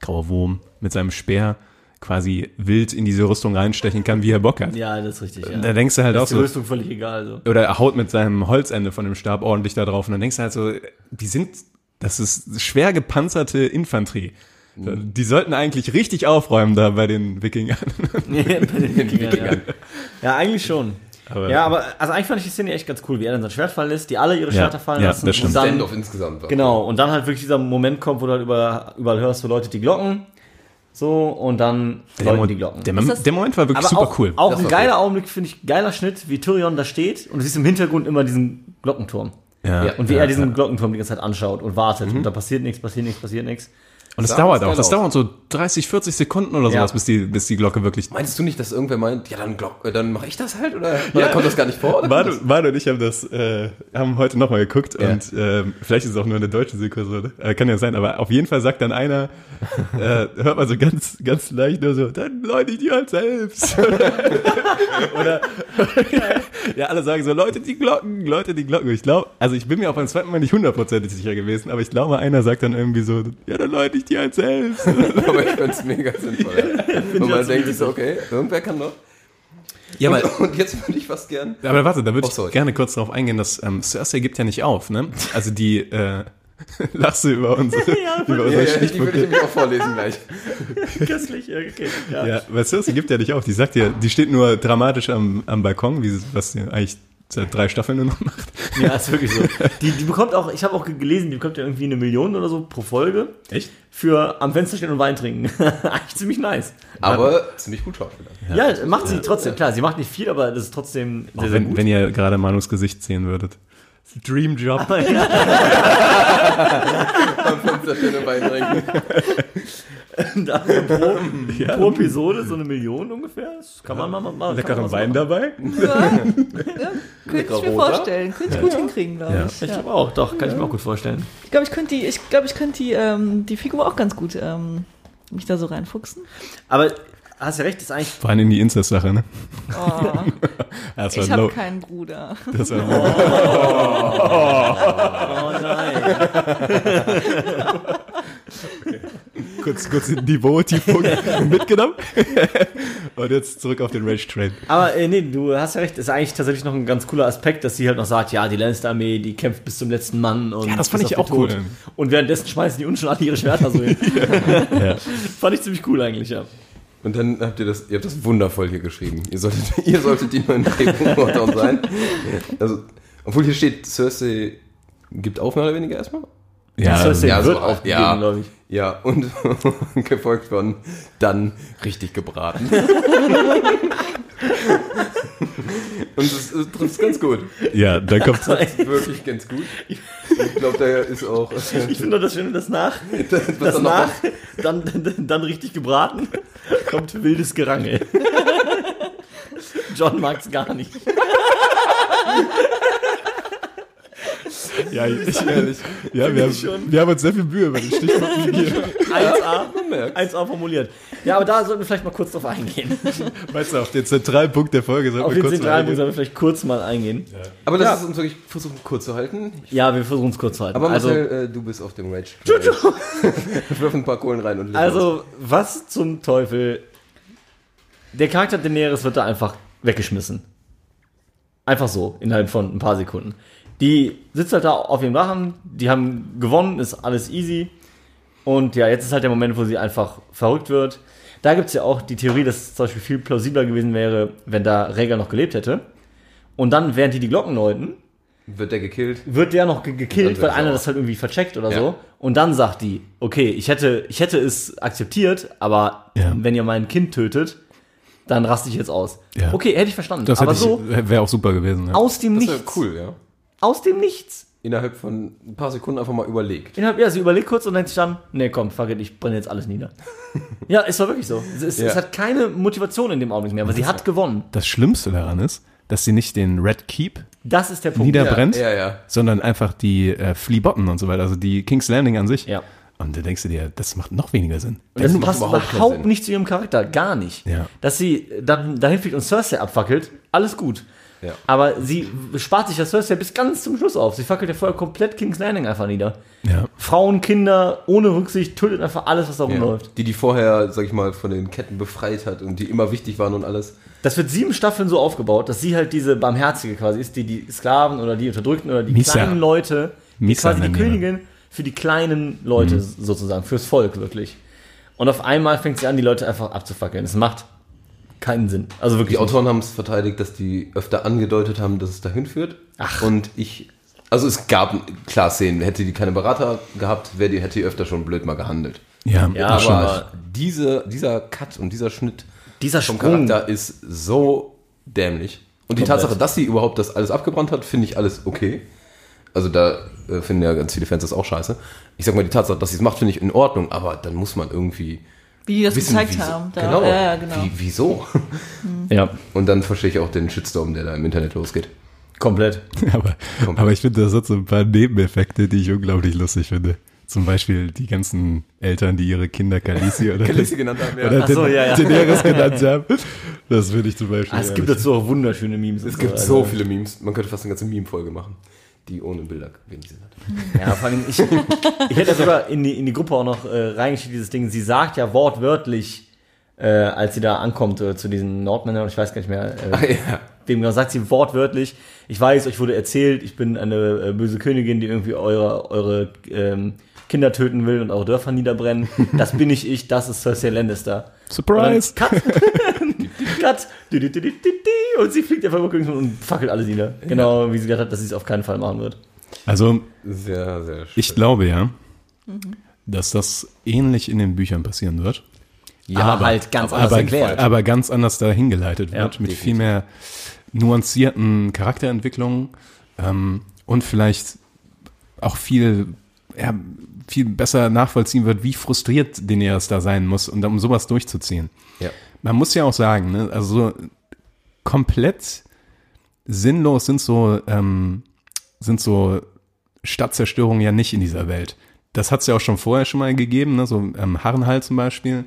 grauer Wurm, mit seinem Speer quasi wild in diese Rüstung reinstechen kann, wie er Bock hat. Ja, das ist richtig. Ja. Da denkst du halt auch ist die so, Rüstung völlig egal. So. oder er haut mit seinem Holzende von dem Stab ordentlich da drauf und dann denkst du halt so, die sind, das ist schwer gepanzerte Infanterie. Die sollten eigentlich richtig aufräumen da bei den Wikingern. Ja, bei den Wikingern, ja. ja, eigentlich schon. Aber- ja, aber also eigentlich fand ich die Szene echt ganz cool, wie er dann sein Schwert fallen lässt, die alle ihre Ja, Schwerter fallen ja, lassen. das stimmt. und dann, Stand-off insgesamt war. Genau, und dann halt wirklich dieser Moment kommt, wo du halt über, überall hörst, so Leute die Glocken. So, und dann läuten die Glocken. Der, Mom- der Moment war wirklich super auch, cool. auch Das ein geiler Augenblick, finde ich, geiler Schnitt, wie Tyrion da steht und du siehst im Hintergrund immer diesen Glockenturm. ja. Und wie ja, er diesen ja. Mhm. Glockenturm die ganze Zeit anschaut und wartet. Und da passiert nichts, passiert nichts, passiert nichts. Und es dauert auch. Das aus. dauert so 30, 40 Sekunden oder Ja. sowas, bis die, bis die Glocke wirklich. Meinst du nicht, dass irgendwer meint, ja, dann, Glock, äh, dann mache ich das halt? Oder, oder kommt das gar nicht vor? Manu, Manu und ich haben das, äh, haben heute nochmal geguckt Ja. und ähm, vielleicht ist es auch nur eine deutsche Synchro, äh, kann ja sein, aber auf jeden Fall sagt dann einer, äh, hört man so ganz, ganz leicht nur so, dann läute ich die halt selbst. Oder, ja, alle sagen so, Leute, die Glocken, Leute, die Glocken. Ich glaube, also ich bin mir auch beim zweiten Mal nicht hundertprozentig sicher gewesen, aber ich glaube, einer sagt dann irgendwie so, ja, dann läute ich die halt selbst. Aber ich find's mega sinnvoll. Ja. Und ich man denkt sich so, okay, irgendwer kann doch. ja, aber, Und, und jetzt würde ich fast gern. aber warte, da würde Oh, ich gerne kurz darauf eingehen, dass ähm, Cersei gibt ja nicht auf, ne? Also die, äh, lachst du über unsere, über Ja, unsere ja, die Stichpunkte. würde ich nämlich auch vorlesen gleich. Köstlich, ja, okay. Ja. Ja, weil Cersei gibt ja nicht auf. Die sagt ja, die steht nur dramatisch am, am Balkon, wie, sie- was sie eigentlich seit drei Staffeln nur noch macht. Ja, ist wirklich so. Die, die bekommt auch, ich habe auch gelesen, die bekommt ja irgendwie eine Million oder so pro Folge. Echt? Für am Fenster stehen und Wein trinken. Eigentlich ziemlich nice. Aber ziemlich gut Schauspieler. Ja, macht sie trotzdem. Klar, sie macht nicht viel, aber das ist trotzdem sehr, sehr wenn, gut. wenn ihr gerade Manus Gesicht sehen würdet. Dream Job. Am Fenster stehen und Wein trinken. Da pro, pro Episode so eine Million ungefähr. Das kann man mal mal machen. Leckeren Wein dabei. Könnte ich mir vorstellen. Könnte ich gut hinkriegen, glaube Ja. ich. Ich Ja. glaube auch, doch, kann ich mir auch gut vorstellen. Ich glaube, ich könnte die, ich glaube, ich könnte die, ähm, die Figur auch ganz gut ähm, mich da so reinfuchsen. Aber hast ja recht, ist eigentlich. Vor allem in die Inzest-Sache, ne? Oh, das war ich habe keinen Bruder. Das war low. Oh nein. kurz, kurz den Niveau-Tiefpunkt mitgenommen. Und jetzt zurück auf den Rage-Train. Aber äh, nee, du hast ja recht, ist eigentlich tatsächlich noch ein ganz cooler Aspekt, dass sie halt noch sagt, ja, die Lannister-Armee, die kämpft bis zum letzten Mann. Und Ja, das fand ich auch cool. Und währenddessen schmeißen die unten schon alle ihre Schwerter so hin. Ja. Fand ich ziemlich cool eigentlich, ja. Und dann habt ihr das, ihr habt das wundervoll hier geschrieben. Ihr solltet, ihr solltet die neuen Drehbuchautoren sein. Also, obwohl hier steht, Cersei gibt auf, mehr oder weniger erstmal. Ja, Cersei ja, wird so, aufgegeben, ja. glaube ich. Ja, und gefolgt von dann richtig gebraten. und das, das trifft ganz gut. ja, dann kommt Wirklich ganz gut. Ich glaube, da ist auch. Ich finde das schön, dass nach, das noch nach dann, dann, dann richtig gebraten, kommt wildes Gerangel. John mag's gar nicht. Ja, ich, ehrlich. ja wir, haben, wir haben uns sehr viel Mühe über den Stichpunkt gegeben. 1A, merkt's. 1A formuliert. Ja, aber da sollten wir vielleicht mal kurz drauf eingehen. Weißt du, auf den zentralen Punkt der Folge sollten Auf wir den kurz mal zentralen Punkt wir vielleicht kurz mal eingehen. Aber lass Ja. es uns wirklich versuchen, kurz zu halten. Ja, wir versuchen es kurz zu halten. Aber also, Marcel, äh, du bist auf dem Rage. Wirf ein paar Kohlen rein und also, was zum Teufel? Der Charakter Daenerys wird da einfach weggeschmissen. Einfach so, innerhalb von ein paar Sekunden. Die sitzt halt da auf ihrem Drachen, die haben gewonnen, ist alles easy. Und ja, jetzt ist halt der Moment, wo sie einfach verrückt wird. Da gibt es ja auch die Theorie, dass es zum Beispiel viel plausibler gewesen wäre, wenn da Rhaegar noch gelebt hätte. Und dann, während die die Glocken läuten, Wird der gekillt? wird der noch ge gekillt, weil einer auch. das halt irgendwie vercheckt oder Ja. so. Und dann sagt die, okay, ich hätte, ich hätte es akzeptiert, aber Ja. wenn ihr mein Kind tötet, dann raste ich jetzt aus. Ja. Okay, hätte ich verstanden. Das aber so wäre auch super gewesen. Ja. aus dem Das wäre Nichts. cool, ja. Aus dem Nichts. Innerhalb von ein paar Sekunden einfach mal überlegt. Innerhalb, ja, sie überlegt kurz und denkt sich dann, nee, komm, fuck it, ich brenne jetzt alles nieder. ja, es war wirklich so. Es, es, Ja. es hat keine Motivation in dem Augenblick mehr, aber sie hat gewonnen. Das Schlimmste daran ist, dass sie nicht den Red Keep Das ist der Punkt. niederbrennt, Ja, ja, ja. sondern einfach die äh, Flea Bottom und so weiter, also die King's Landing an sich. Ja. Und da denkst du dir, das macht noch weniger Sinn. Und das macht passt überhaupt überhaupt, nicht zu ihrem Charakter, gar nicht. Ja. Dass sie dann dahin fliegt und Cersei abfackelt, alles gut. Ja. Aber sie spart sich das Cersei bis ganz zum Schluss auf. Sie fackelt ja vorher komplett King's Landing einfach nieder. Ja. Frauen, Kinder, ohne Rücksicht, tötet einfach alles, was da Ja. rumläuft. Die, die vorher, sag ich mal, von den Ketten befreit hat und die immer wichtig waren und alles. Das wird sieben Staffeln so aufgebaut, dass sie halt diese Barmherzige quasi ist, die die Sklaven oder die Unterdrückten oder die Misa. kleinen Leute, die Misa quasi die Königin für die kleinen Leute sozusagen, fürs Volk wirklich. Und auf einmal fängt sie an, die Leute einfach abzufackeln. Es macht keinen Sinn. Also wirklich. Die Autoren haben es verteidigt, dass die öfter angedeutet haben, dass es dahin führt. Ach. Und ich, also es gab klar Szenen, hätte die keine Berater gehabt, wäre die, hätte die öfter schon blöd mal gehandelt. Ja, Ja. Aber diese, dieser Cut und dieser Schnitt Dieser vom Sprung. Charakter ist so dämlich. Und die Komplett. Tatsache, dass sie überhaupt das alles abgebrannt hat, finde ich alles okay. Also da äh, finden ja ganz viele Fans das auch scheiße. Ich sag mal, die Tatsache, dass sie es macht, finde ich in Ordnung, aber dann muss man irgendwie Wie die das wissen, gezeigt wieso. haben. Da. Genau. Ja, ja, genau. Wie, wieso? Ja, Und dann verstehe ich auch den Shitstorm, der da im Internet losgeht. komplett. Aber, aber ich finde, das hat so ein paar Nebeneffekte, die ich unglaublich lustig finde. Zum Beispiel die ganzen Eltern, die ihre Kinder Khaleesi oder, Khaleesi genannt haben, ja. oder Ach so, ja, ja. Daenerys genannt haben. Das finde ich zum Beispiel. Ah, es gibt dazu auch wunderschöne Memes. Es gibt also- so viele Memes. Man könnte fast eine ganze Meme-Folge machen, die ohne Bilder Sinn hat. Ja, vor allem, ich, ich hätte sogar in die, in die Gruppe auch noch äh, reingeschickt, dieses Ding. Sie sagt ja wortwörtlich, äh, als sie da ankommt äh, zu diesen Nordmännern, ich weiß gar nicht mehr, äh, ja. wem genau, sagt sie wortwörtlich, ich weiß, euch wurde erzählt, ich bin eine äh, böse Königin, die irgendwie eure, eure ähm, Kinder töten will und eure Dörfer niederbrennen. Das bin nicht ich, das ist Cersei Lannister. Surprise! Cut! Cut! Und sie fliegt einfach Königsmund und fackelt alles nieder. Genau, wie sie gesagt hat, dass sie es auf keinen Fall machen wird. Also, Sehr, sehr schön. ich glaube ja, dass das ähnlich in den Büchern passieren wird. Ja, aber halt ganz anders aber, erklärt. aber ganz anders dahin geleitet Ja, wird, mit viel mehr nuancierten Charakterentwicklungen ähm, und vielleicht auch viel, ja, viel besser nachvollziehen wird, wie frustriert Daenerys da sein muss, und um sowas durchzuziehen. Ja. Man muss ja auch sagen, ne, also so komplett sinnlos sind so, ähm, sind so Stadtzerstörungen ja nicht in dieser Welt. Das hat es ja auch schon vorher schon mal gegeben, ne? so ähm, Harrenhal zum Beispiel.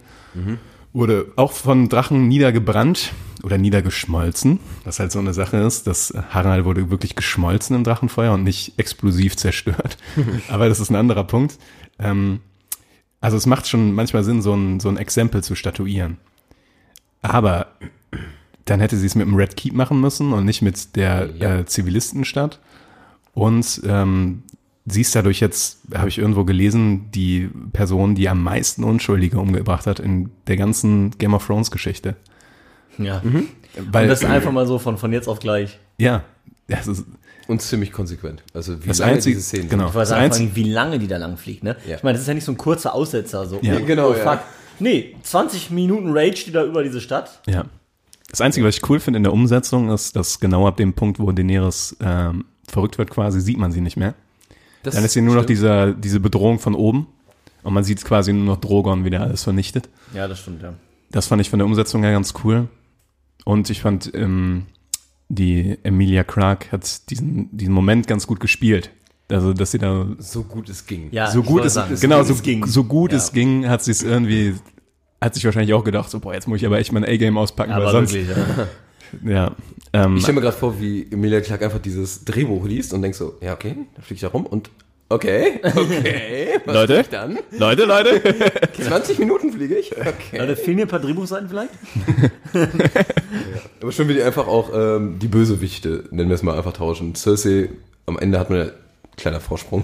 Wurde auch von Drachen niedergebrannt oder niedergeschmolzen, was halt so eine Sache ist. Das Harrenhal wurde wirklich geschmolzen im Drachenfeuer und nicht explosiv zerstört. Aber das ist ein anderer Punkt. Ähm, also es macht schon manchmal Sinn, so ein, so ein Exempel zu statuieren. Aber dann hätte sie es mit dem Red Keep machen müssen und nicht mit der Ja. äh, Zivilistenstadt. Und ähm, sie ist dadurch jetzt, habe ich irgendwo gelesen, die Person, die am meisten Unschuldige umgebracht hat in der ganzen Game of Thrones Geschichte. Ja. Weil, Und das ist einfach mal so von, von jetzt auf gleich. ja, das ist Und ziemlich konsequent. Also wie das lange einzige, diese Szenen genau, Ich weiß einfach wie lange die da lang fliegt, ne? Ja. Ich meine, das ist ja nicht so ein kurzer Aussetzer, so. Ja. oh, Genau, oh, ja. fuck. Nee, 20 Minuten Rage die da über diese Stadt. ja. Das Einzige, was ich cool finde in der Umsetzung, ist, dass genau ab dem Punkt, wo Daenerys ähm, verrückt wird, quasi sieht man sie nicht mehr. Das Dann ist hier nur noch stimmt. dieser, diese Bedrohung von oben und man sieht quasi nur noch Drogon, wie der alles vernichtet. Ja, das stimmt, ja. Das fand ich von der Umsetzung her ganz cool. Und ich fand, ähm, die Emilia Clarke hat diesen, diesen Moment ganz gut gespielt. Also, dass sie da so gut es ging. Ja, so gut es, sagen, genau, so, es ging. so gut Ja. es ging, hat sie es irgendwie, hat sich wahrscheinlich auch gedacht, so, boah, jetzt muss ich aber echt mein A-Game auspacken, weil Aber sonst, wirklich, ja. ja, ähm, Ich stelle mir gerade vor, wie Emilia Clarke einfach dieses Drehbuch liest und denkt so, ja okay, da fliege ich da rum und okay, okay, was Leute? ich dann? Leute, Leute, 20 Minuten fliege ich? Okay. Leute, fehlen hier ein paar Drehbuchseiten vielleicht? Aber schön, wie die einfach auch ähm, die Bösewichte, nennen wir es mal, einfach tauschen. Cersei, am Ende hat man ja, kleiner Vorsprung,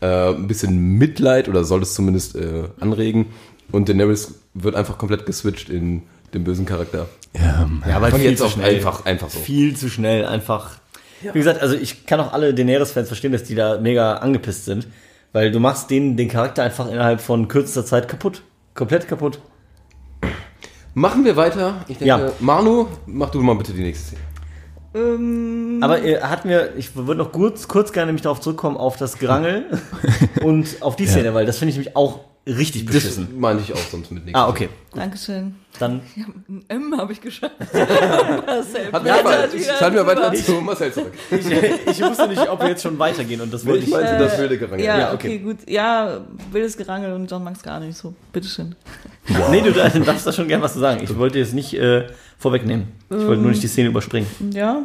äh, ein bisschen Mitleid oder soll es zumindest äh, anregen. Und Daenerys wird einfach komplett geswitcht in den bösen Charakter. ja, Ja, aber jetzt schnell. einfach, einfach so. Viel zu schnell, einfach. Wie gesagt, also ich kann auch alle Daenerys-Fans verstehen, dass die da mega angepisst sind, weil du machst denen den Charakter einfach innerhalb von kürzester Zeit kaputt. Komplett kaputt. Machen wir weiter. Ich denke, Ja. Manu, mach du mal bitte die nächste Szene. Ähm, Aber äh, hatten wir, ich würde noch kurz, kurz gerne nämlich darauf zurückkommen, auf das Gerangel und auf die Szene, weil das finde ich nämlich auch richtig Das beschissen. meine ich auch sonst mit nichts. Ah, okay. Dankeschön. Dann Ja, ein M habe ich geschafft. Marcel Hat mir weiter, wieder schalten wir weiter zu Marcel zurück. ich, ich wusste nicht, ob wir jetzt schon weitergehen und das wollte Ich ich. meinte Äh, das wilde Gerangel. Ja, Ja, okay. okay. gut. Ja, wildes Gerangel und John mag es gar nicht so. Bitteschön. Nee, du darfst da schon gern was zu sagen. Ich wollte jetzt nicht äh, vorwegnehmen. Ich wollte nur nicht die Szene überspringen. Ja,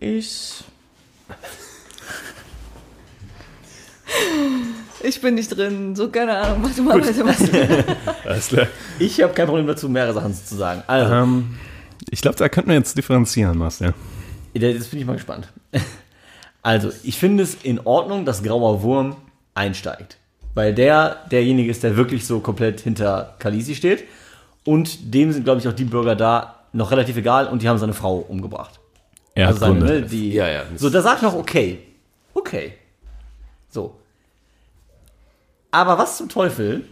Ich. Ich bin nicht drin, so keine Ahnung, mach du mal weiter. Was. Alles klar. Ich habe kein Problem dazu, mehrere Sachen zu sagen. Also, Ähm, ich glaube, da könnten wir jetzt differenzieren, Marcel. Jetzt bin ich mal gespannt. Also, ich finde es in Ordnung, dass Grauer Wurm einsteigt. Weil der derjenige ist, der wirklich so komplett hinter Kalisi steht. Und dem sind, glaube ich, auch die Bürger da noch relativ egal und die haben seine Frau umgebracht. Er Also hat seine, Gründe. ne, die, Ja, ja. So, da sag ich noch, okay. Okay. So. Aber was zum Teufel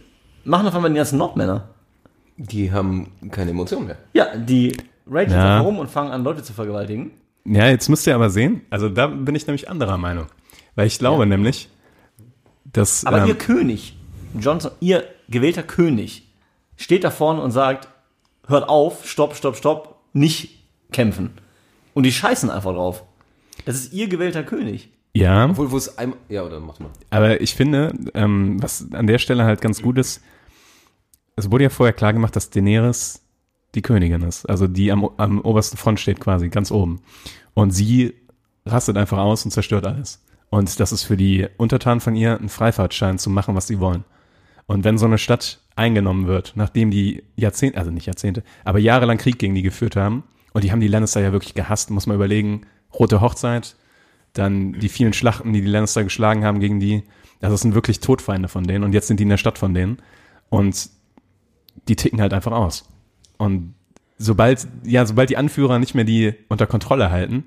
machen auf einmal die ganzen Nordmänner? Die haben keine Emotionen mehr. Ja, die ragen Ja. einfach rum und fangen an, Leute zu vergewaltigen. Ja, jetzt müsst ihr aber sehen, also da bin ich nämlich anderer Meinung. Weil ich glaube nämlich, dass. Aber ähm, ihr König, Johnson, ihr gewählter König, steht da vorne und sagt, hört auf, stopp, stopp, stopp, nicht kämpfen. Und die scheißen einfach drauf. Das ist ihr gewählter König. Ja, Obwohl, wo es einmal. Ja, oder mach mal. aber ich finde, ähm, was an der Stelle halt ganz gut ist, es wurde ja vorher klar gemacht, dass Daenerys die Königin ist, also die am, am obersten Front steht quasi, ganz oben. Und sie rastet einfach aus und zerstört alles. Und das ist für die Untertanen von ihr ein Freifahrtschein zu machen, was sie wollen. Und wenn so eine Stadt eingenommen wird, nachdem die Jahrzehnte, also nicht Jahrzehnte, aber jahrelang Krieg gegen die geführt haben, und die haben die Lannister ja wirklich gehasst, muss man überlegen, Rote Hochzeit, dann die vielen Schlachten, die die Lannister geschlagen haben gegen die, also das sind wirklich Todfeinde von denen und jetzt sind die in der Stadt von denen und die ticken halt einfach aus. Und sobald, ja, sobald die Anführer nicht mehr die unter Kontrolle halten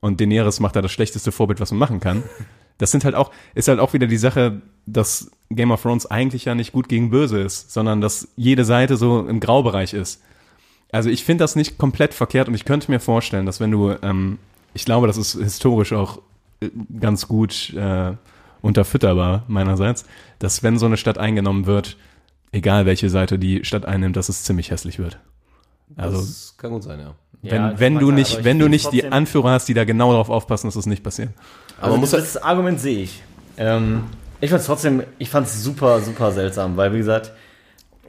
und Daenerys macht da das schlechteste Vorbild, was man machen kann, das sind halt auch, ist halt auch wieder die Sache, dass Game of Thrones eigentlich ja nicht gut gegen böse ist, sondern dass jede Seite so im Graubereich ist. Also ich finde das nicht komplett verkehrt und ich könnte mir vorstellen, dass wenn du, ähm, ich glaube, das ist historisch auch ganz gut äh, unterfütterbar meinerseits, dass wenn so eine Stadt eingenommen wird, egal welche Seite die Stadt einnimmt, dass es ziemlich hässlich wird. Also das kann gut sein, ja. wenn, Ja, das wenn du nicht, wenn du nicht die Anführer hast, die da genau darauf aufpassen, dass es nicht passiert. Aber Also halt, das Argument sehe ich. Ähm, ich fand es trotzdem, ich fand es super, super seltsam, weil wie gesagt,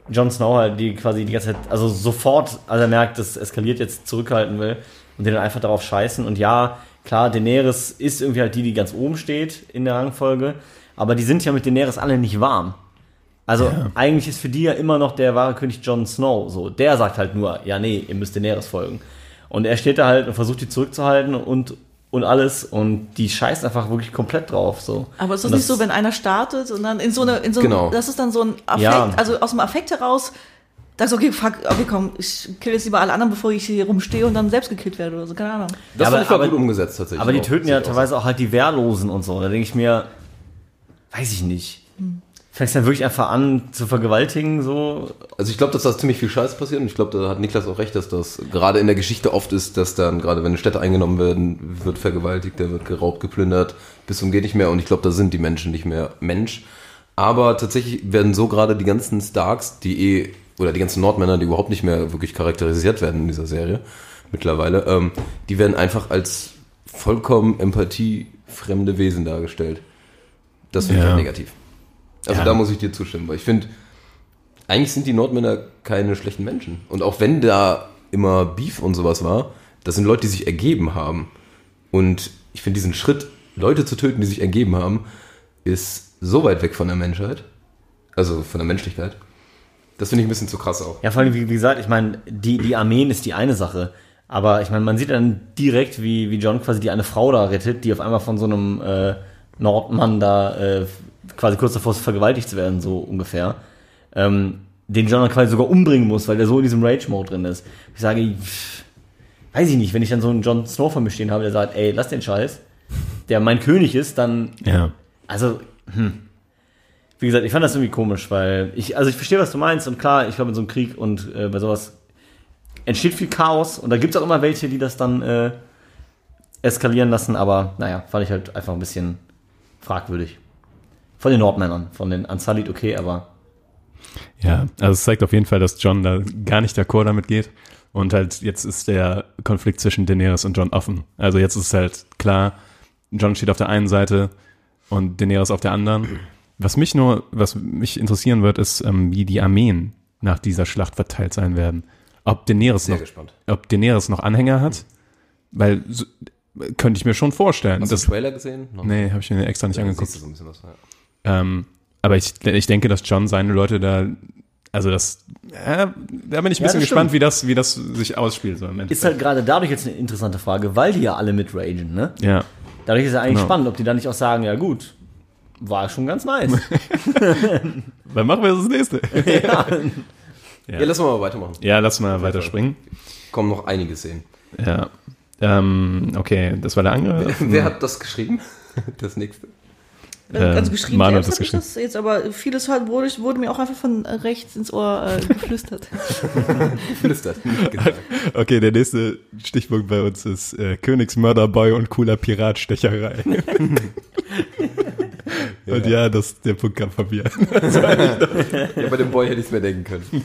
Jon Snow halt die quasi die ganze Zeit, also sofort, als er merkt, dass es eskaliert, jetzt zurückhalten will und den dann einfach darauf scheißen. Und ja, klar, Daenerys ist irgendwie halt die, die ganz oben steht in der Rangfolge, aber die sind ja mit Daenerys alle nicht warm. Also eigentlich ist für die ja immer noch der wahre König Jon Snow so. Der sagt halt nur, ja nee, ihr müsst Daenerys folgen. Und er steht da halt und versucht die zurückzuhalten und und alles und die scheißt einfach wirklich komplett drauf so. Aber ist das Und nicht so, wenn einer startet und dann in so eine, in so Genau. das ist dann so ein Affekt, Ja. also aus dem Affekt heraus, sagst okay, fuck, okay, komm, ich kill jetzt lieber alle anderen, bevor ich hier rumstehe und dann selbst gekillt werde oder so, keine Ahnung. das aber- fand ich war aber- gut umgesetzt tatsächlich. Aber die auch. töten ja Sieht aus. teilweise auch halt die Wehrlosen und so. Da denke ich mir, weiß ich nicht. Fängst dann wirklich einfach an zu vergewaltigen so. Also ich glaube, dass da ziemlich viel Scheiß passiert und ich glaube, da hat Niklas auch recht, dass das gerade in der Geschichte oft ist, dass dann gerade wenn Städte eingenommen werden, wird vergewaltigt, der wird geraubt, geplündert, bis zum geht nicht mehr und ich glaube, da sind die Menschen nicht mehr Mensch. Aber tatsächlich werden so gerade die ganzen Starks, die eh, oder die ganzen Nordmänner, die überhaupt nicht mehr wirklich charakterisiert werden in dieser Serie mittlerweile, ähm, die werden einfach als vollkommen empathiefremde Wesen dargestellt. Das finde ich Ja. halt negativ. Also Ja. da muss ich dir zustimmen, weil ich finde, eigentlich sind die Nordmänner keine schlechten Menschen. Und auch wenn da immer Beef und sowas war, das sind Leute, die sich ergeben haben. Und ich finde diesen Schritt, Leute zu töten, die sich ergeben haben, ist so weit weg von der Menschheit. Also von der Menschlichkeit. Das finde ich ein bisschen zu krass auch. Ja, vor allem, wie, wie gesagt, ich meine, die, die Armeen ist die eine Sache. Aber ich meine, man sieht dann direkt, wie, wie John quasi die eine Frau da rettet, die auf einmal von so einem äh, Nordmann da äh, quasi kurz davor ist, vergewaltigt zu werden, so ungefähr. Ähm, den John dann quasi sogar umbringen muss, weil der so in diesem Rage-Mode drin ist. Ich sage, pff, weiß ich nicht, wenn ich dann so einen John Snow vor mir stehen habe, der sagt, ey, lass den Scheiß, der mein König ist, dann Ja. also, hm. Wie gesagt, ich fand das irgendwie komisch, weil ich, also ich verstehe, was du meinst und klar, ich glaube, in so einem Krieg und äh, bei sowas entsteht viel Chaos und da gibt es auch immer welche, die das dann äh, eskalieren lassen, aber naja, fand ich halt einfach ein bisschen fragwürdig. Von den Nordmännern, von den Ansalit okay, aber Ja, also es zeigt auf jeden Fall, dass John da gar nicht d'accord damit geht. Und halt jetzt ist der Konflikt zwischen Daenerys und John offen. Also jetzt ist halt klar, John steht auf der einen Seite und Daenerys auf der anderen. Was mich nur, was mich interessieren wird, ist, ähm, wie die Armeen nach dieser Schlacht verteilt sein werden. Ob Daenerys Sehr noch, gespannt. ob Daenerys noch Anhänger hat, weil so, könnte ich mir schon vorstellen. Hast du Das, den Trailer gesehen? Noch nee, habe ich mir extra nicht Ja, angeguckt. so was, ja. Ähm, aber ich, ich denke, dass John seine Leute da, also das, äh, da bin ich ein Ja, bisschen das gespannt, stimmt. wie das, wie das sich ausspielt. So. Ist halt gerade dadurch jetzt eine interessante Frage, weil die ja alle mitragen, ne? ja. Dadurch ist ja eigentlich Genau. spannend, ob die dann nicht auch sagen, ja gut, war schon ganz nice. Dann machen wir das nächste. ja. Ja. lass mal weitermachen. ja, lass mal weiterspringen. Kommen noch einige Szenen. Ja. Ähm, okay, das war der andere. Wer hat das geschrieben? Das nächste. Ähm, also geschrieben Manu hat selbst das habe ich das jetzt, aber vieles halt wurde, wurde mir auch einfach von rechts ins Ohr äh, geflüstert. Flüstert. Nicht gesagt. Okay, der nächste Stichpunkt bei uns ist äh, Königsmörderboy und cooler Piratstecherei. Und ja, das, der Punkt kam von mir. Ja, bei dem Boy hätte ich es mir denken können.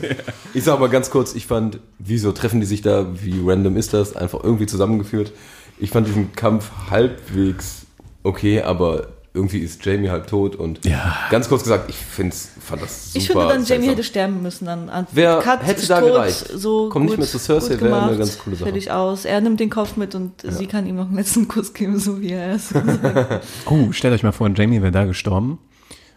Ich sag mal ganz kurz, ich fand, wieso treffen die sich da, wie random ist das, einfach irgendwie zusammengeführt. Ich fand diesen Kampf halbwegs okay, aber irgendwie ist Jamie halb tot und Ja. ganz kurz gesagt, ich find's, fand das super Ich finde dann, Jamie hätte sterben müssen dann. An- Wer Cut hätte ist da tot, gereicht? So Komm nicht mehr zu Cersei, wäre eine ganz coole Sache. Fertig aus. Er nimmt den Kopf mit und sie kann ihm noch einen letzten Kuss geben, so wie er ist. Oh, stellt euch mal vor, Jamie wäre da gestorben.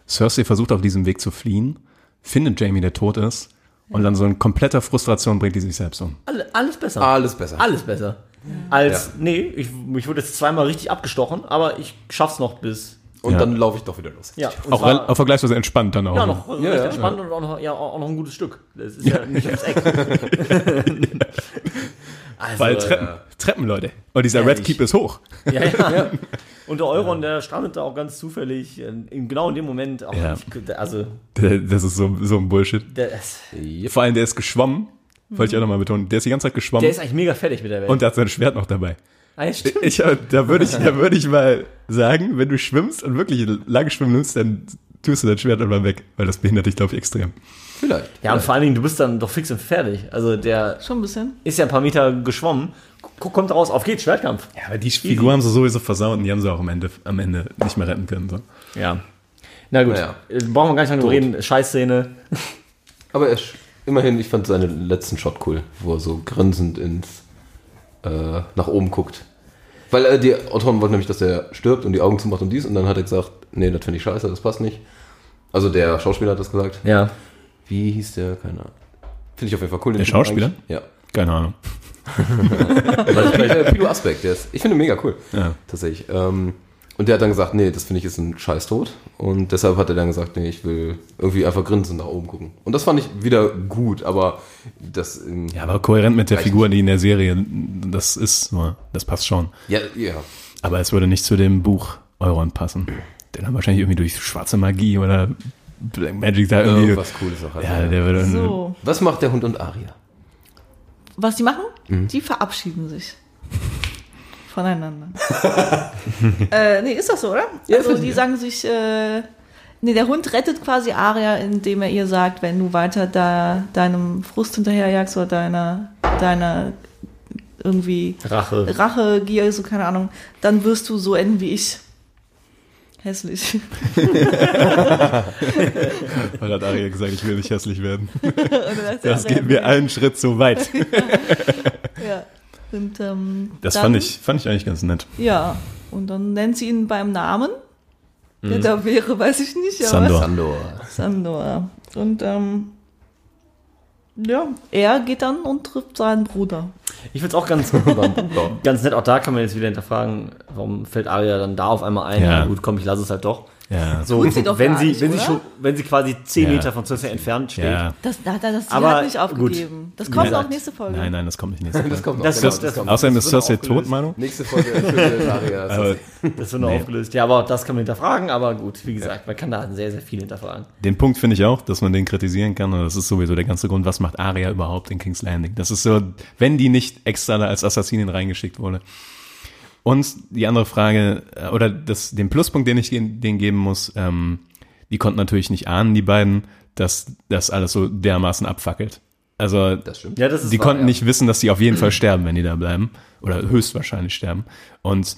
Cersei versucht auf diesem Weg zu fliehen, findet Jamie, der tot ist, und dann so in kompletter Frustration bringt die sich selbst um. Alle, alles besser. Alles besser. Alles besser. Als, Ja. nee, ich, ich wurde jetzt zweimal richtig abgestochen, aber ich schaff's noch bis. Und Ja. dann laufe ich doch wieder los. Ja, Auch, zwar- auch vergleichsweise entspannt dann auch. ja, noch Ja, recht ja. entspannt und auch noch, ja, auch noch ein gutes Stück. Das ist ja, nicht ums Eck. also, Weil Treppen, Treppen, Leute. Und dieser Ehrlich. Red Keep ist hoch. ja, ja. Und der Euron, der strandet da auch ganz zufällig, in, in, genau in dem Moment. Auch Ja. ich, also, Das ist so, so ein Bullshit. Vor allem, der ist geschwommen. Wollte ich auch nochmal betonen. Der ist die ganze Zeit geschwommen. der ist eigentlich mega fertig mit der Welt. und der hat sein Schwert noch dabei. Ah, ja, stimmt. Ich, da würde ich, da würde ich mal sagen, wenn du schwimmst und wirklich lang schwimmen nimmst, dann tust du dein Schwert immer weg, weil das behindert dich, glaube ich, extrem. Vielleicht. Ja, und vor allen Dingen, du bist dann doch fix und fertig. Also, der Schon ein bisschen. ist ja ein paar Meter geschwommen, kommt raus, auf geht's, Schwertkampf. Ja, aber die Figur haben sie sowieso versaut und die haben sie auch am Ende, am Ende nicht mehr retten können. So. Ja. Na gut, Naja. äh, brauchen wir gar nicht lange reden. Scheißszene. Aber er, immerhin, ich fand seinen letzten Shot cool, wo er so grinsend ins, äh, nach oben guckt. Weil äh, die Autoren wollten nämlich, dass er stirbt und die Augen zumacht und dies. Und dann hat er gesagt, nee, das finde ich scheiße, das passt nicht. Also der Schauspieler hat das gesagt. Ja. Wie hieß der? Keine Ahnung. Finde ich auf jeden Fall cool. den Der Schauspieler? eigentlich. Ja. Keine Ahnung. Äh, Pilo Aspekt, der ist, ich finde ihn mega cool. Ja. Tatsächlich. Ähm, und der hat dann gesagt, nee, das finde ich ist ein scheiß Tod. Und deshalb hat er dann gesagt, nee, ich will irgendwie einfach grinsend nach oben gucken. Und das fand ich wieder gut, aber das, Ja, aber kohärent mit der Figur, die in der Serie, das ist, nur- das passt schon. ja, ja. Aber es würde nicht zu dem Buch Euron passen. Der dann wahrscheinlich irgendwie durch schwarze Magie oder Black Magic da irgendwie. Irgendwas Cooles auch. hat. ja, der würde. So. Was macht der Hund und Aria? Was die machen? Mhm. Die verabschieden sich. Voneinander. äh, nee, ist das so, oder? Ja, also die sagen sich, äh, nee, der Hund rettet quasi Aria, indem er ihr sagt, wenn du weiter da deinem Frust hinterherjagst oder deiner, deiner irgendwie Rache. Rache, Gier, so keine Ahnung, dann wirst du so enden wie ich. Hässlich. Weil hat Arya gesagt, ich will nicht hässlich werden. Das Aria, geht mir einen Schritt zu weit. Und, ähm, Das dann- fand ich, fand ich eigentlich ganz nett. Ja, und dann nennt sie ihn beim Namen. Der da wäre, weiß ich nicht. Aber Sandor. Sandor. Sandor. Und ähm, ja, er geht dann und trifft seinen Bruder. Ich finde es auch ganz, ganz nett. Auch da kann man jetzt wieder hinterfragen, warum fällt Arya dann da auf einmal ein? Ja. Ja, gut, komm, ich lasse es halt doch. Ja. So, sie doch wenn sie, nicht, wenn sie schon, wenn sie quasi 10 Ja. Meter von Cersei entfernt steht. ja. Das, das, das, sie Aber hat nicht gut. aufgegeben. Das Wie kommt gesagt. auch nächste Folge. Nein, nein, das kommt nicht nächste Das Folge. kommt noch. Das, genau, das, das, kommt. Außerdem ist das Cersei tot, Manu. Nächste Folge für Aria. Aber Das wird noch Nee. aufgelöst. Ja, aber auch das kann man hinterfragen. Aber gut, wie gesagt, man kann da sehr, sehr viel hinterfragen. den Punkt finde ich auch, dass man den kritisieren kann. Und das ist sowieso der ganze Grund, was macht Arya überhaupt in King's Landing? Das ist so, wenn die nicht extra da als Assassinin reingeschickt wurde. Und die andere Frage, äh, oder das, den Pluspunkt, den ich denen geben muss, ähm, die konnten natürlich nicht ahnen, die beiden, dass das alles so dermaßen abfackelt. Also Das stimmt. Ja, das ist die wahr, konnten ja. nicht wissen, dass die auf jeden Fall sterben, wenn die da bleiben. Oder höchstwahrscheinlich sterben. Und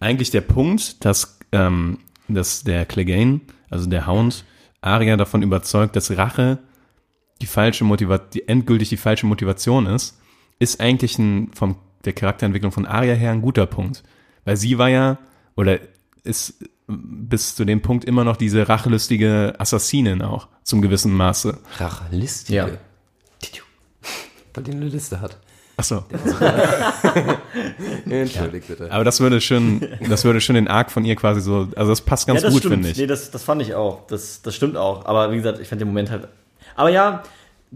eigentlich der Punkt, dass, ähm, dass der Clegane, also der Hound, Arya davon überzeugt, dass Rache die falsche Motivation, die endgültig die falsche Motivation ist, ist eigentlich ein, vom der Charakterentwicklung von Arya her ein guter Punkt. Weil sie war ja, oder ist bis zu dem Punkt immer noch diese rachlustige Assassinin auch, zum gewissen Maße. Rachlistige. Ja. Weil die eine Liste hat. Achso. Entschuldigt bitte. Aber das würde schon, das würde schon den Arc von ihr quasi so, also das passt ganz ja, das gut, finde ich. Nee, das, das fand ich auch. Das, das stimmt auch. Aber wie gesagt, ich fand den Moment halt. Aber ja,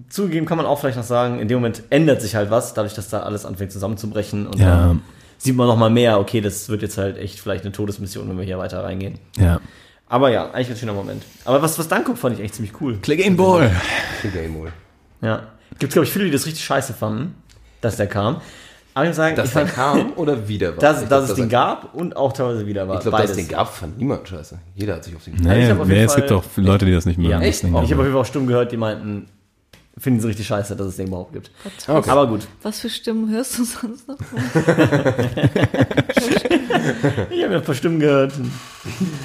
zugegeben kann man auch vielleicht noch sagen, in dem Moment ändert sich halt was, dadurch, dass da alles anfängt zusammenzubrechen. Und Ja. dann sieht man noch mal mehr, okay, das wird jetzt halt echt vielleicht eine Todesmission, wenn wir hier weiter reingehen. Ja. Aber ja, eigentlich ein schöner Moment. Aber was, was dann kommt, fand ich echt ziemlich cool. Click in Ball. Game wohl. Ja. Gibt glaube ich, viele, die das richtig scheiße fanden, dass der kam. Aber ich muss sagen, Dass ich der fand, kam oder wieder war? dass, dass glaub, es den gab und auch teilweise wieder war. Ich glaube, dass es den gab, fand niemand scheiße. Jeder hat sich auf den Nee, nee, es gibt auch Leute, die das nicht mögen. Ja, Ich habe aber- auf jeden Fall auch Stimmen gehört, die meinten, finden sie richtig scheiße, dass es den überhaupt gibt. Okay. Aber gut. Was für Stimmen hörst du sonst noch? Ich habe ja ein paar Stimmen gehört.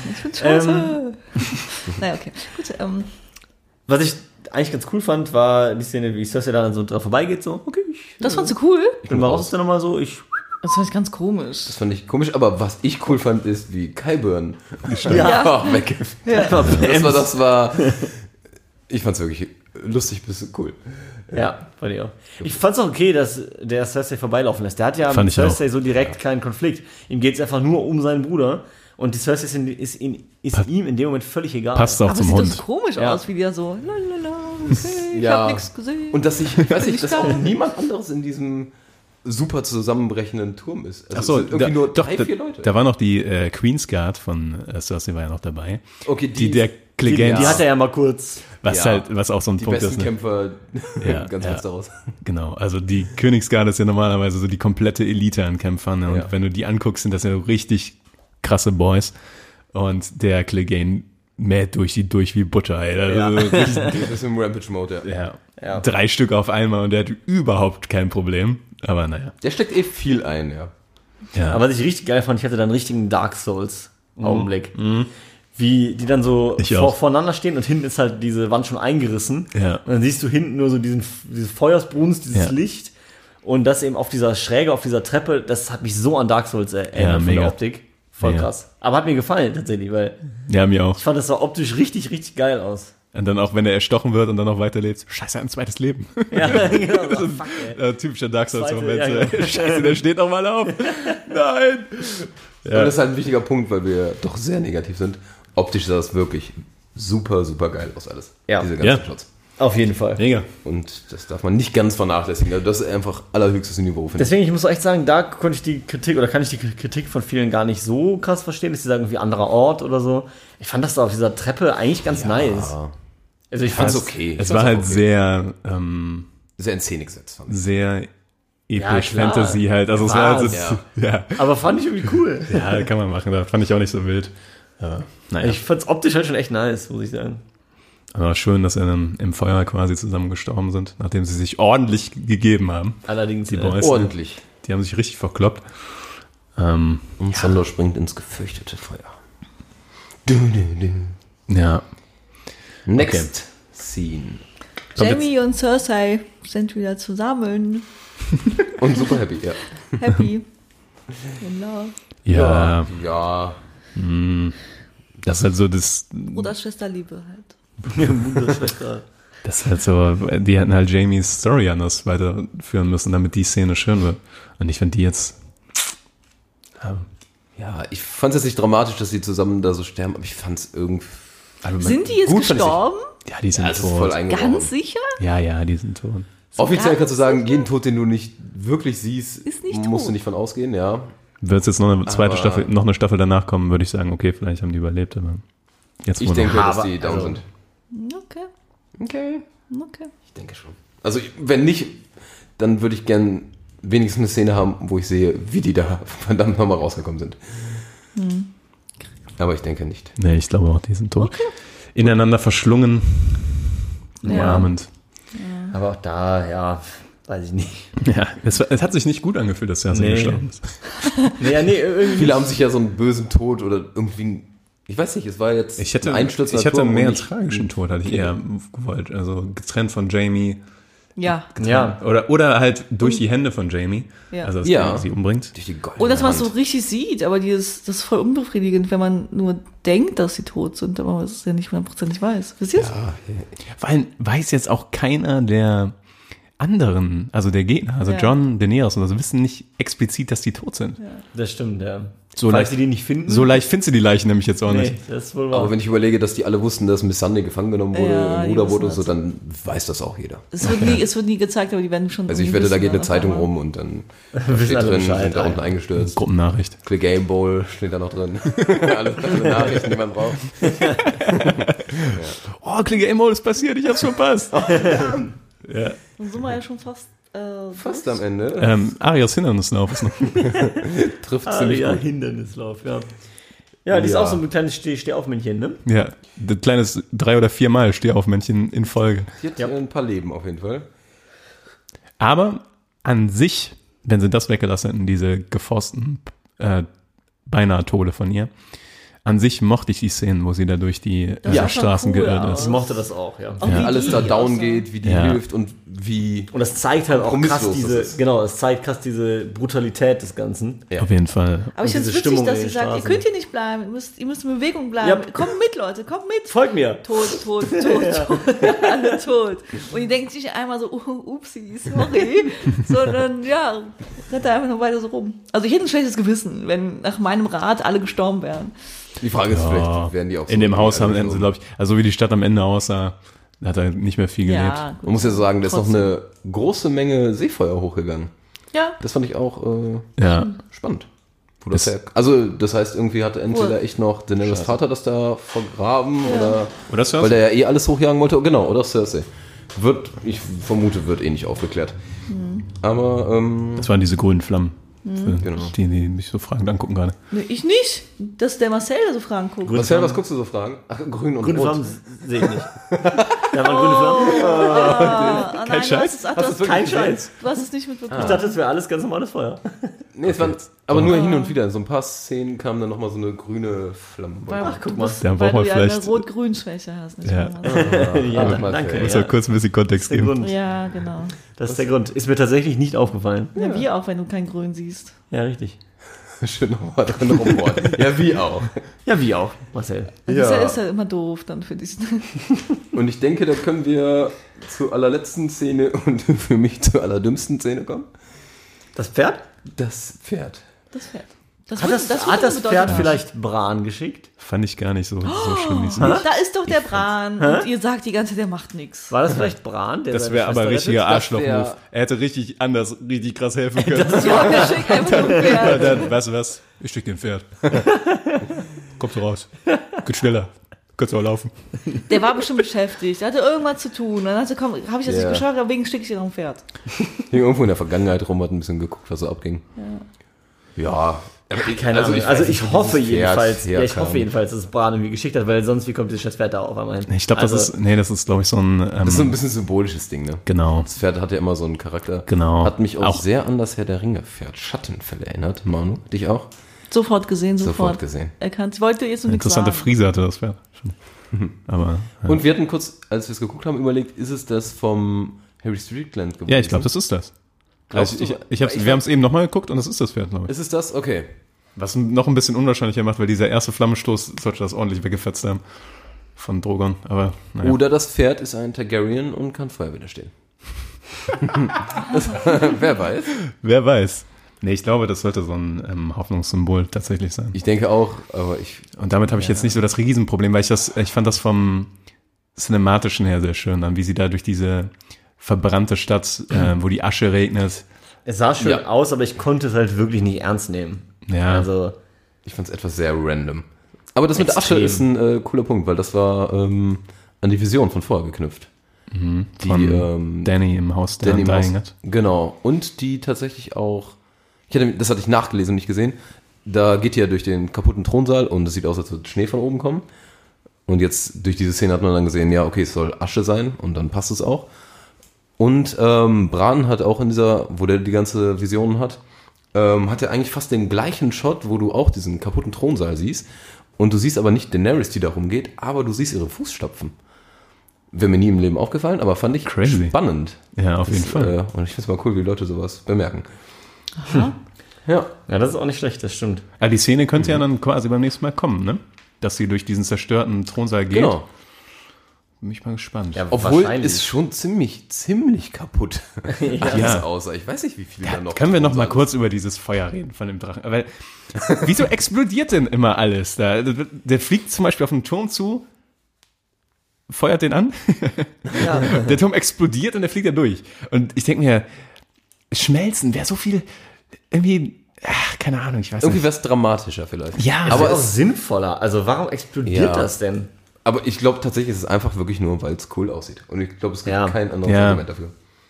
Ich find's scheiße. naja, okay. Gut, ähm, Was ich eigentlich ganz cool fand, war die Szene, wie Cersei dann so drauf vorbeigeht, so, okay, ich das fandst du cool? bin mal raus, dann nochmal so, ich. Das fand ich ganz komisch. Das fand ich komisch, aber was ich cool fand, ist, wie Kyburn Ja. oh, weg. Das war, das war, ich fand's wirklich lustig bis cool. Ja, fand ich auch. Ich fand's auch okay, dass der Cersei vorbeilaufen lässt. Der hat ja Fand mit ich auch. Cersei so direkt keinen Konflikt. Ihm geht's einfach nur um seinen Bruder. Und die Cersei ist, in, ist, in, ist ihm in dem Moment völlig egal. Passt auch Aber zum sieht Hund. doch so komisch Ja. aus, wie die da so, lalala, okay, ich Ja. hab nichts gesehen. Und dass ich, ich weiß nicht, dass Ich auch niemand anderes in diesem super zusammenbrechenden Turm ist. Also Achso, es sind irgendwie da, nur doch, drei, da, vier Leute. da war noch die äh, Queen's Guard von äh, Cersei war ja noch dabei. okay, Die, der die, Clegane, die hat er ja mal kurz. Was Ja. halt, was auch so ein die Punkt besten ist. Ne? Kämpfer Ja, ganz ja. daraus. Genau, also die Königsgarde ist ja normalerweise so die komplette Elite an Kämpfern. Ne? Und Ja. wenn du die anguckst, sind das ja richtig krasse Boys. Und der Clegane mäht durch die durch wie Butter, ey. Also Ja. Das ist im Rampage-Mode, ja. ja. Ja. Drei Stück auf einmal und der hat überhaupt kein Problem. Aber naja. Der steckt eh viel ein, ja. Ja. Aber was ich richtig geil fand, ich hatte dann einen richtigen Dark Souls-Augenblick. Wie die dann so vor, voreinander stehen und hinten ist halt diese Wand schon eingerissen. Ja. Und dann siehst du hinten nur so diesen, dieses Feuersbrunst, dieses Ja. Licht. Und das eben auf dieser Schräge, auf dieser Treppe, das hat mich so an Dark Souls erinnert Ja, von mega. der Optik. Voll Mega. krass. Aber hat mir gefallen tatsächlich, weil ja, mir auch. ich fand, das sah optisch richtig, richtig geil aus. Und dann auch, wenn er erstochen wird und dann noch weiterlebt. Scheiße, ein zweites Leben. Ja, genau. So, fuck, ey. Äh, typischer Dark Souls-Moment. ja, so, genau. Scheiße, der steht noch mal auf. Nein. Und das ist halt ein wichtiger Punkt, weil wir doch sehr negativ sind. Optisch sah das wirklich super, super geil aus alles. Ja. Diese ganzen Ja. Shots. Auf jeden Fall. Mega. Und das darf man nicht ganz vernachlässigen. Also das ist einfach allerhöchstes Niveau, finde ich. Deswegen, ich muss auch echt sagen, da konnte ich die Kritik oder kann ich die Kritik von vielen gar nicht so krass verstehen, dass sie sagen, irgendwie anderer Ort oder so. Ich fand das da auf dieser Treppe eigentlich ganz nice. Also ich fand's okay. Es war halt okay. sehr, ähm, sehr in Szene gesetzt. Fand ich. sehr Ja, episch klar. Fantasy halt. Also es war halt, so- ja. Aber fand ich irgendwie cool. ja, kann man machen. Da fand ich auch nicht so wild. Aber, naja. Ich fand's optisch halt schon echt nice, muss ich sagen. Aber schön, dass sie dann im Feuer quasi zusammen gestorben sind, nachdem sie sich ordentlich gegeben haben. Allerdings. Die äh, Boys. Ordentlich. Die haben sich richtig verkloppt. Ähm, Und Sandor springt ins gefürchtete Feuer. Du, du, du. ja. Next Scene. Jamie und Cersei sind wieder zusammen. Und super happy, ja. Happy. genau. Ja, Ja. Das ist halt so das, Bruder, Schwester, Liebe halt. Das ist halt so, die hätten halt Jamies Story anders weiterführen müssen, damit die Szene schön wird. Und ich finde die jetzt, Ja, ich fand es jetzt nicht dramatisch, dass sie zusammen da so sterben, aber ich fand es irgendwie. also Sind die jetzt gestorben? ja, die sind. Ja, tot. Ganz sicher? ja, ja, die sind tot. Offiziell kannst du sagen, jeden Tod, den du nicht wirklich siehst, Ist nicht musst tot. du nicht von ausgehen, ja. Wird jetzt noch eine zweite Aber- Staffel, noch eine Staffel danach kommen, würde ich sagen, okay, vielleicht haben die überlebt, aber jetzt Ich denke, noch. dass die down also- sind. Okay, Okay. okay. Ich denke schon. Also, wenn nicht, dann würde ich gern wenigstens eine Szene haben, wo ich sehe, wie die da verdammt nochmal rausgekommen sind. Aber ich denke nicht. Nee, ich glaube auch, die sind tot. Ineinander verschlungen, umarmend. Aber auch da, ja, weiß ich nicht. Ja, es, es hat sich nicht gut angefühlt, dass Cersei Nee. gestorben ist. Nee, ja, nee, irgendwie. Viele haben sich ja so einen bösen Tod oder irgendwie, ich weiß nicht, es war jetzt Ich hätte, ein Einsturz ich hätte mehr einen nicht- tragischen Tod, hatte ich eher gewollt. Also getrennt von Jamie, Ja. Ja. Oder, oder halt durch die Hände von Jamie. Ja. Also, dass Ja. Sie umbringt. Durch die Und dass man es so richtig sieht, aber dieses, das ist voll unbefriedigend, wenn man nur denkt, dass sie tot sind, aber man es ja nicht hundertprozentig weiß. Wisst ihr Weil weiß jetzt auch keiner der anderen, also der Gegner, also Ja. John, Daenerys und so, wissen nicht explizit, dass die tot sind. Das stimmt, ja. So Falls leicht- sie die nicht finden. So leicht findest du die Leichen nämlich jetzt auch nee, nicht. das ist wohl wahr. Aber wenn ich überlege, dass die alle wussten, dass Miss Sunday gefangen genommen wurde, Ja, im die Ruder wurde und so, dann weiß das auch jeder. Es wird, nie, es wird nie gezeigt, aber die werden schon. Also ich wette, da geht eine was Zeitung rum und dann steht alle drin, sind da ja. unten eingestürzt. Gruppennachricht. Click Game Bowl steht da noch drin. alle, alle Nachrichten, die man braucht. Oh, Klinge Emo, ist passiert, ich hab's verpasst. Ja. Dann sind wir ja schon fast. Äh, Fast am Ende. ähm, Arias Hindernislauf ist noch. Trifft ziemlich ja, gut. Hindernislauf, ja. Ja, die ist Ja. auch so ein kleines Steh Stehaufmännchen, ne? Ja, das kleines drei oder viermal Stehaufmännchen in Folge. Die hat Ja. ein paar Leben auf jeden Fall. Aber an sich, wenn sie das weggelassen hätten, diese geforsten äh, beinahe Tode von ihr, an sich mochte ich die Szenen, wo sie da durch die äh, Straßen cool geirrt aus. Ich ist. mochte das auch, ja. Auch Wie wie alles da down geht, wie die Ja. hilft und wie. Und das zeigt halt auch krass diese, das ist. genau, es zeigt krass diese Brutalität des Ganzen. Ja. Auf jeden Fall. Aber ich finde es witzig, dass sie sagt, ihr könnt hier nicht bleiben, ihr müsst, ihr müsst in Bewegung bleiben. Ja. Kommt mit, Leute, kommt mit. Folgt mir! Tot, tot, tot, tot, alle tot. Und die denkt sich einmal so, uh, upsi, sorry, sondern ja, rennt da einfach nur weiter so rum. Also ich hätte ein schlechtes Gewissen, wenn nach meinem Rat alle gestorben wären. Die Frage ist, Ja. vielleicht werden die auch so In dem Haus haben sie, glaube ich, also wie die Stadt am Ende aussah, hat er nicht mehr viel gelebt. Ja, Man muss ja sagen, da ist noch eine große Menge Seefeuer hochgegangen. Ja, Das fand ich auch äh, Ja. spannend. Wo das her also, das heißt, irgendwie hat entweder echt noch Daenerys Vater das da vergraben oder. Oder Cersei? Weil der ja eh alles hochjagen wollte. Genau, oder Cersei. Wird, ich vermute, wird eh nicht aufgeklärt. Mhm. Aber, ähm, Das waren diese grünen Flammen. Für Genau. die, die mich so fragend angucken gerade. nee, ich nicht. Das ist der Marcel, der so Fragen guckt. Marcel, was guckst du so Fragen? Ach, grün und Grüne rot. Flammen sehe ich nicht. Da waren grüne Flammen. Ah, nein, Kein du Scheiß? hast es- ach, Hast hast- es Kein? Scheiß. Du hast es nicht mitbekommen. Ich dachte, das wäre alles ganz normales Feuer. Nee, es waren, aber nur hin und wieder. In so ein paar Szenen kam dann nochmal so eine grüne Flamme. Ach, guck mal. Da weil du ja eine vielleicht- Rot-Grün-Schwäche hast. Nicht Ja. Ja, Ah, mal danke. fair. Muss Ja. ja kurz ein bisschen Kontext geben. Grund. Ja, genau. Das ist der Grund. Ist mir tatsächlich nicht aufgefallen. Ja, wie auch, wenn du kein Grün siehst. Ja, richtig. Schön nochmal drin rumbohren. Ja, wie auch. Ja, wie auch, Marcel. Das Ja. ist, ja, ist ja immer doof dann für dich. Und ich denke, da können wir zur allerletzten Szene und für mich zur allerdümmsten Szene kommen. Das Pferd? Das Pferd. Das Pferd. Das Hat das, wird hat das Pferd haben. vielleicht Bran geschickt? Fand ich gar nicht so, so schlimm, wie es ist. Da ist doch der Bran und ihr sagt die ganze Zeit, der macht nichts. War das vielleicht Bran? Der Das wäre aber richtiger? Das Arschloch-Move. Er hätte richtig anders, richtig krass helfen können. Ja, der schickt einfach ein Ja, Pferd. dann, weißt du was? Ich schick den Pferd. Kommt so raus. Geht schneller. Könntest auch laufen. Der war bestimmt beschäftigt. Der hatte irgendwas zu tun. Dann hat er, komm, habe ich das Ja. nicht geschafft, deswegen schicke ich dir noch ein Pferd. Hing irgendwo in der Vergangenheit rum, hat ein bisschen geguckt, was so abging. Ja. aber ich- Keine Ahnung. weiß Also nicht, ich wo hoffe Pferd jedenfalls, ja, ich hoffe jedenfalls, dass es Bran irgendwie geschickt hat, weil sonst wie kommt dieses scheiß Pferd da auf einmal hin? Ich glaube, das Also, ist, nee, das ist, glaube ich, so ein, ähm, Das ist so ein bisschen symbolisches Ding, ne? genau. Das Pferd hat ja immer so einen Charakter. Genau. Hat mich auch, Auch- sehr an das Herr der Ringe-Pferd Schattenfälle erinnert. Manu, dich auch? Sofort gesehen, sofort, Sofort gesehen. erkannt. Ich wollte jetzt nichts Interessante sagen. Frise hatte das Pferd. Aber, ja. Und wir hatten kurz, als wir es geguckt haben, überlegt, ist es das vom Harry Strickland gewesen? ja, ich glaube, das ist das. Glaubst Also ich, ich hab's, Ich wir haben es eben nochmal geguckt und das ist das Pferd, glaube ich. Ist es das? Okay. Was noch ein bisschen unwahrscheinlicher macht, weil dieser erste Flammenstoß sollte das ordentlich weggefetzt haben von Drogon. Aber naja. Oder das Pferd ist ein Targaryen und kann Feuer widerstehen. wer weiß. wer weiß. Nee, ich glaube, das sollte so ein ähm, Hoffnungssymbol tatsächlich sein. Ich denke auch, aber ich. Und damit habe ich jetzt nicht so das Riesenproblem, weil ich das, ich fand das vom Cinematischen her sehr schön, dann wie sie da durch diese verbrannte Stadt, äh, wo die Asche regnet. Es sah schön Ja. aus, aber ich konnte es halt wirklich nicht ernst nehmen. Ja. Also, Ich fand es etwas sehr random. Aber das mit der Asche Extrem. ist ein äh, cooler Punkt, weil das war ähm, an die Vision von vorher geknüpft. Die von ähm, Danny im Haus der Danny Dying Mouse. hat. Genau. Und die tatsächlich auch, ich hatte, das hatte ich nachgelesen und nicht gesehen. Da geht die ja durch den kaputten Thronsaal und es sieht aus, als würde Schnee von oben kommen. Und jetzt durch diese Szene hat man dann gesehen, ja, okay, es soll Asche sein und dann passt es auch. Und ähm, Bran hat auch in dieser, wo der die ganze Vision hat, ähm, hat er eigentlich fast den gleichen Shot, wo du auch diesen kaputten Thronsaal siehst. Und du siehst aber nicht Daenerys, die da rumgeht, aber du siehst ihre Fußstapfen. Wäre mir nie im Leben aufgefallen, aber fand ich Crazy. spannend. Ja, auf Das, jeden Fall. Äh, und ich finde es mal cool, wie Leute sowas bemerken. Ja. Ja, das ist auch nicht schlecht, das stimmt. Ah, die Szene könnte ja dann quasi beim nächsten Mal kommen, ne? Dass sie durch diesen zerstörten Thronsaal geht. Genau. Bin ich mal gespannt. Ja, Obwohl ist schon ziemlich, ziemlich kaputt. Alles Ja. außer. Ich weiß nicht, wie viel da noch. Können wir noch mal drin kurz über dieses Feuer reden von dem Drachen? Weil, wieso explodiert denn immer alles da? Der fliegt zum Beispiel auf den Turm zu, feuert den an, der Turm explodiert und der fliegt da durch. Und ich denke mir, schmelzen wäre so viel, irgendwie, ach, keine Ahnung, ich weiß Irgendwie nicht. wäre es dramatischer vielleicht. Ja, Aber auch sinnvoller. Also warum explodiert Ja. das denn? Aber ich glaube tatsächlich, ist es einfach wirklich nur, weil es cool aussieht. Und ich glaube, es gibt Ja. kein anderes Ja. Argument dafür.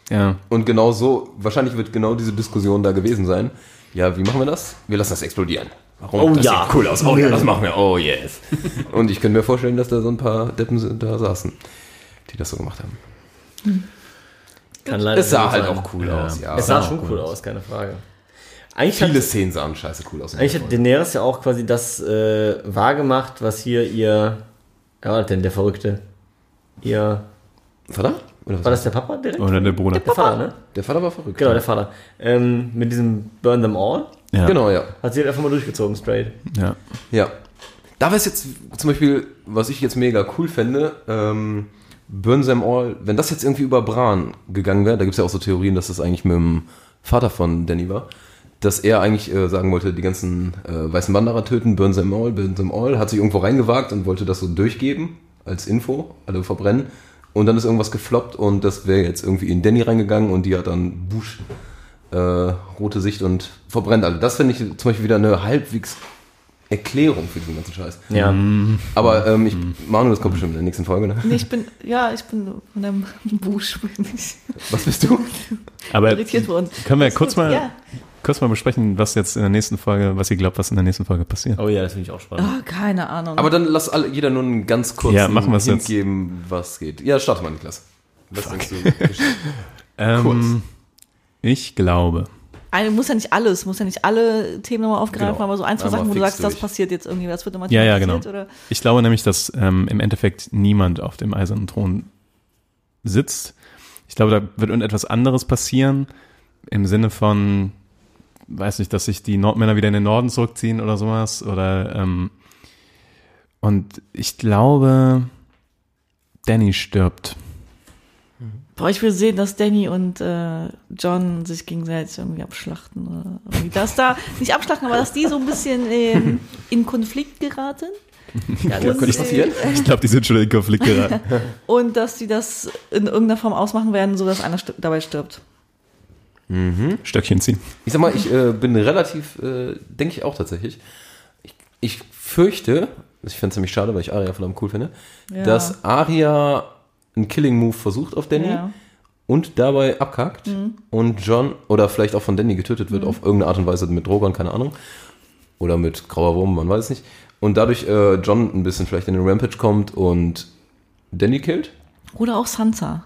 ja. Und genau so, wahrscheinlich wird genau diese Diskussion da gewesen sein. Ja, wie machen wir das? Wir lassen das explodieren. Warum? Oh das ja. sieht cool aus. Oh ja, das machen wir. Oh yes. Und ich könnte mir vorstellen, dass da so ein paar Deppen sind- da saßen, die das so gemacht haben. Kann leider Es sah halt sein. auch cool Ja. aus, ja. Es sah schon cool aus, keine Frage. Eigentlich Viele hat, Szenen sahen scheiße cool aus. eigentlich hat. Daenerys ja auch quasi das äh, wahrgemacht, was hier ihr. Ja, was denn der Verrückte? Ihr. Vater? Oder was? War das der Papa direkt? Oder der Bruder. Der Vater, ne? Der Vater war verrückt. Genau, der Vater. Ähm, mit diesem Burn Them All Ja. Genau, ja. hat sie halt einfach mal durchgezogen, straight. Ja. Ja. Da wäre es jetzt zum Beispiel, was ich jetzt mega cool fände, ähm, Burn Them All, wenn das jetzt irgendwie über Bran gegangen wäre, da gibt es ja auch so Theorien, dass das eigentlich mit dem Vater von Danny war, dass er eigentlich äh, sagen wollte, die ganzen äh, weißen Wanderer töten, Burn Them All, Burn Them All, hat sich irgendwo reingewagt und wollte das so durchgeben als Info, alle verbrennen. Und dann ist irgendwas gefloppt und das wäre jetzt irgendwie in Danny reingegangen und die hat dann Busch äh, rote Sicht und verbrennt alle. Das finde ich zum Beispiel wieder eine halbwegs Erklärung für diesen ganzen Scheiß. Ja. Aber ähm, ich, Manu, das kommt bestimmt in der nächsten Folge, ne? Nee, ich bin, ja, ich bin von einem Busch bin ich Was bist du? Aber irritiert worden. können wir kurz mal, Ja. Kurz mal besprechen, was jetzt in der nächsten Folge, was ihr glaubt, was in der nächsten Folge passiert? Oh ja, das finde ich auch spannend. Ah, keine Ahnung. Aber dann lass alle, jeder nur einen ganz kurzen Ja, machen Hint jetzt. geben, was geht. Ja, starte mal, Niklas. Was denkst du? Ähm, ich glaube, Eine muss ja nicht alles, muss ja nicht alle Themen nochmal aufgreifen, Genau. aber so ein, zwei Sachen, wo du sagst, das durch. passiert jetzt irgendwie, das wird immer Ja, ja, genau. Oder? Ich glaube nämlich, dass ähm, im Endeffekt niemand auf dem eisernen Thron sitzt. Ich glaube, da wird irgendetwas anderes passieren im Sinne von, weiß nicht, dass sich die Nordmänner wieder in den Norden zurückziehen oder sowas. Oder ähm, und ich glaube, Danny stirbt. Boah, ich will sehen, dass Danny und äh, John sich gegenseitig irgendwie abschlachten. Oder irgendwie. Dass da, nicht abschlachten, aber dass die so ein bisschen ähm, in Konflikt geraten. Ja, Und, das Könnte ich passieren? äh, Ich glaube, die sind schon in Konflikt geraten. Und dass die das in irgendeiner Form ausmachen werden, so dass einer sti- dabei stirbt. Stöckchen ziehen. Ich sag mal, ich äh, bin relativ, äh, denke ich auch tatsächlich. Ich, ich fürchte, ich fände es nämlich schade, weil ich Arya verdammt cool finde, Ja. dass Arya einen Killing-Move versucht auf Danny Ja. und dabei abkackt und John oder vielleicht auch von Danny getötet wird auf irgendeine Art und Weise mit Drogon, keine Ahnung. Oder mit grauer Wurm, man weiß es nicht. Und dadurch äh, John ein bisschen vielleicht in den Rampage kommt und Danny killt. Oder auch Sansa.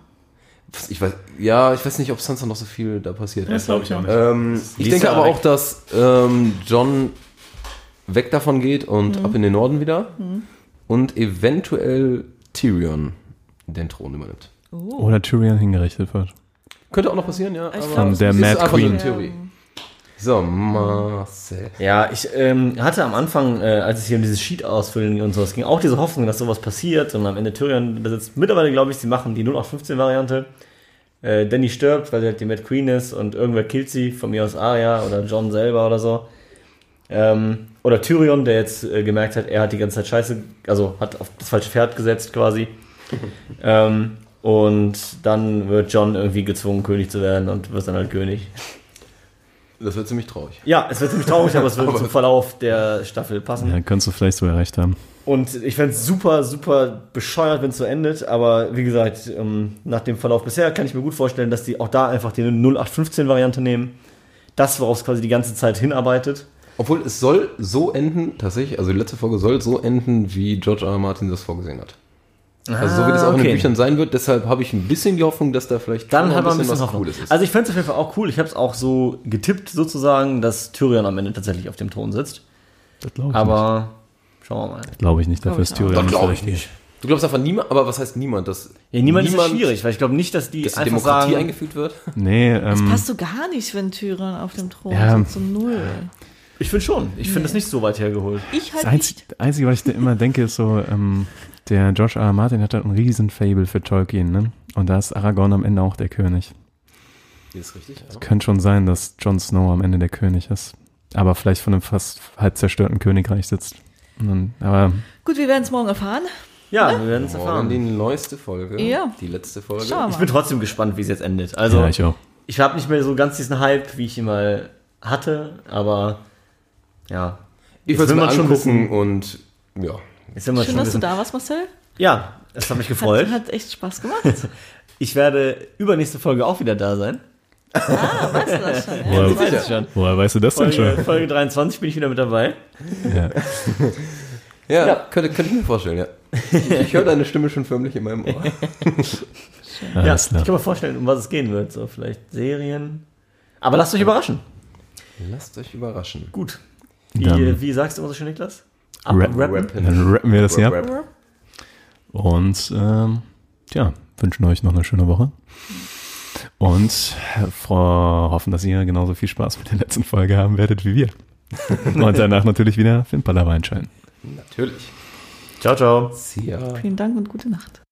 Ich weiß, ja, ich weiß nicht, ob Sansa noch so viel da passiert. Das glaube ich auch nicht. Ähm, ich denke aber auch, dass ähm, John weg davon geht und Mhm. ab in den Norden wieder und eventuell Tyrion den Thron übernimmt. Oder Tyrion hingerichtet wird. Könnte auch noch passieren, ja. Von der Mad Queen. eine Theorie. So, Marcel. Ja, ich ähm, hatte am Anfang, äh, als es hier um dieses Sheet ausfüllen und sowas ging, auch diese Hoffnung, dass sowas passiert und am Ende Tyrion besitzt. Mittlerweile glaube ich, sie machen die 0815-Variante. Äh, Danny stirbt, weil sie halt die Mad Queen ist und irgendwer killt sie, von mir aus Arya oder John selber oder so. Ähm, oder Tyrion, der jetzt äh, gemerkt hat, er hat die ganze Zeit Scheiße, also hat auf das falsche Pferd gesetzt quasi. ähm, und dann wird John irgendwie gezwungen, König zu werden und wird dann halt König. Das wird ziemlich traurig. Ja, es wird ziemlich traurig, aber es wird zum Verlauf der Staffel passen. Ja, könntest du vielleicht sogar recht haben. Und ich fände es super, super bescheuert, wenn es so endet. Aber wie gesagt, ähm, nach dem Verlauf bisher kann ich mir gut vorstellen, dass die auch da einfach die 0815-Variante nehmen. Das, worauf es quasi die ganze Zeit hinarbeitet. Obwohl es soll so enden, tatsächlich, also die letzte Folge soll so enden, wie George R. R. Martin das vorgesehen hat. Also so wie das auch in den okay. Büchern sein wird, deshalb habe ich ein bisschen die Hoffnung, dass da vielleicht Dann hat noch man ein bisschen was Hoffnung. Cooles ist. Also ich fände es auf jeden Fall auch cool. Ich habe es auch so getippt sozusagen, dass Tyrion am Ende tatsächlich auf dem Thron sitzt. Das glaube ich Aber schauen wir mal. nicht. Glaube ich nicht, dafür ist Tyrion das glaube ich richtig. nicht. Du glaubst einfach niemand, aber was heißt niemand? Dass Ja, niemand, ist schwierig, weil ich glaube nicht, dass die Dass die einfach Demokratie sagen, eingeführt wird? Nee, Das ähm, passt so gar nicht, wenn Tyrann auf dem Thron Ja. sitzt, so null. ich finde schon. Ich finde das nicht so weit hergeholt. Ich halt das Einzige, nicht. Einzige, was ich da immer denke, ist so, ähm, der Josh R. R. Martin hat halt ein riesen Fable für Tolkien, ne? Und da ist Aragorn am Ende auch der König. Das ist richtig. Ja. Könnte schon sein, dass Jon Snow am Ende der König ist. Aber vielleicht von einem fast halb zerstörten Königreich sitzt. Dann, aber Gut, wir werden es morgen erfahren. Ja, wir werden es Morgen die erfahren. neueste Folge. Ja. Die letzte Folge. Schauen wir Ich bin trotzdem gespannt, wie es jetzt endet. Also, ja, ich auch. ich habe nicht mehr so ganz diesen Hype, wie ich ihn mal hatte, aber ja. Ich will es mal schon angucken und ja. Jetzt sind wir Schön, schon dass du da warst, Marcel. Ja, es hat mich Hat, gefreut. hat echt Spaß gemacht. Ich werde übernächste Folge auch wieder da sein. Ah, weißt du das schon? Ja? Woher, Das weiß schon. woher weißt du das denn Folge, schon? Folge 23 bin ich wieder mit dabei. Ja. Ja, Ja. Könnte, könnte ich mir vorstellen, ja. Ich höre deine Stimme schon förmlich in meinem Ohr. Ja, Alles ich kann mir vorstellen, um was es gehen wird. So vielleicht Serien. Aber lasst euch überraschen. Lasst euch überraschen. Gut. Wie, wie sagst du immer so schön, Niklas? Rap- Abrappen? Dann rappen wir das hier ab. Rap, rap. Und ähm, ja, wünschen euch noch eine schöne Woche. Und äh, hoffen, dass ihr genauso viel Spaß mit der letzten Folge haben werdet wie wir. Und danach natürlich wieder Filmpalava einschalten. Natürlich. Ciao, ciao. See ya. Vielen Dank und gute Nacht.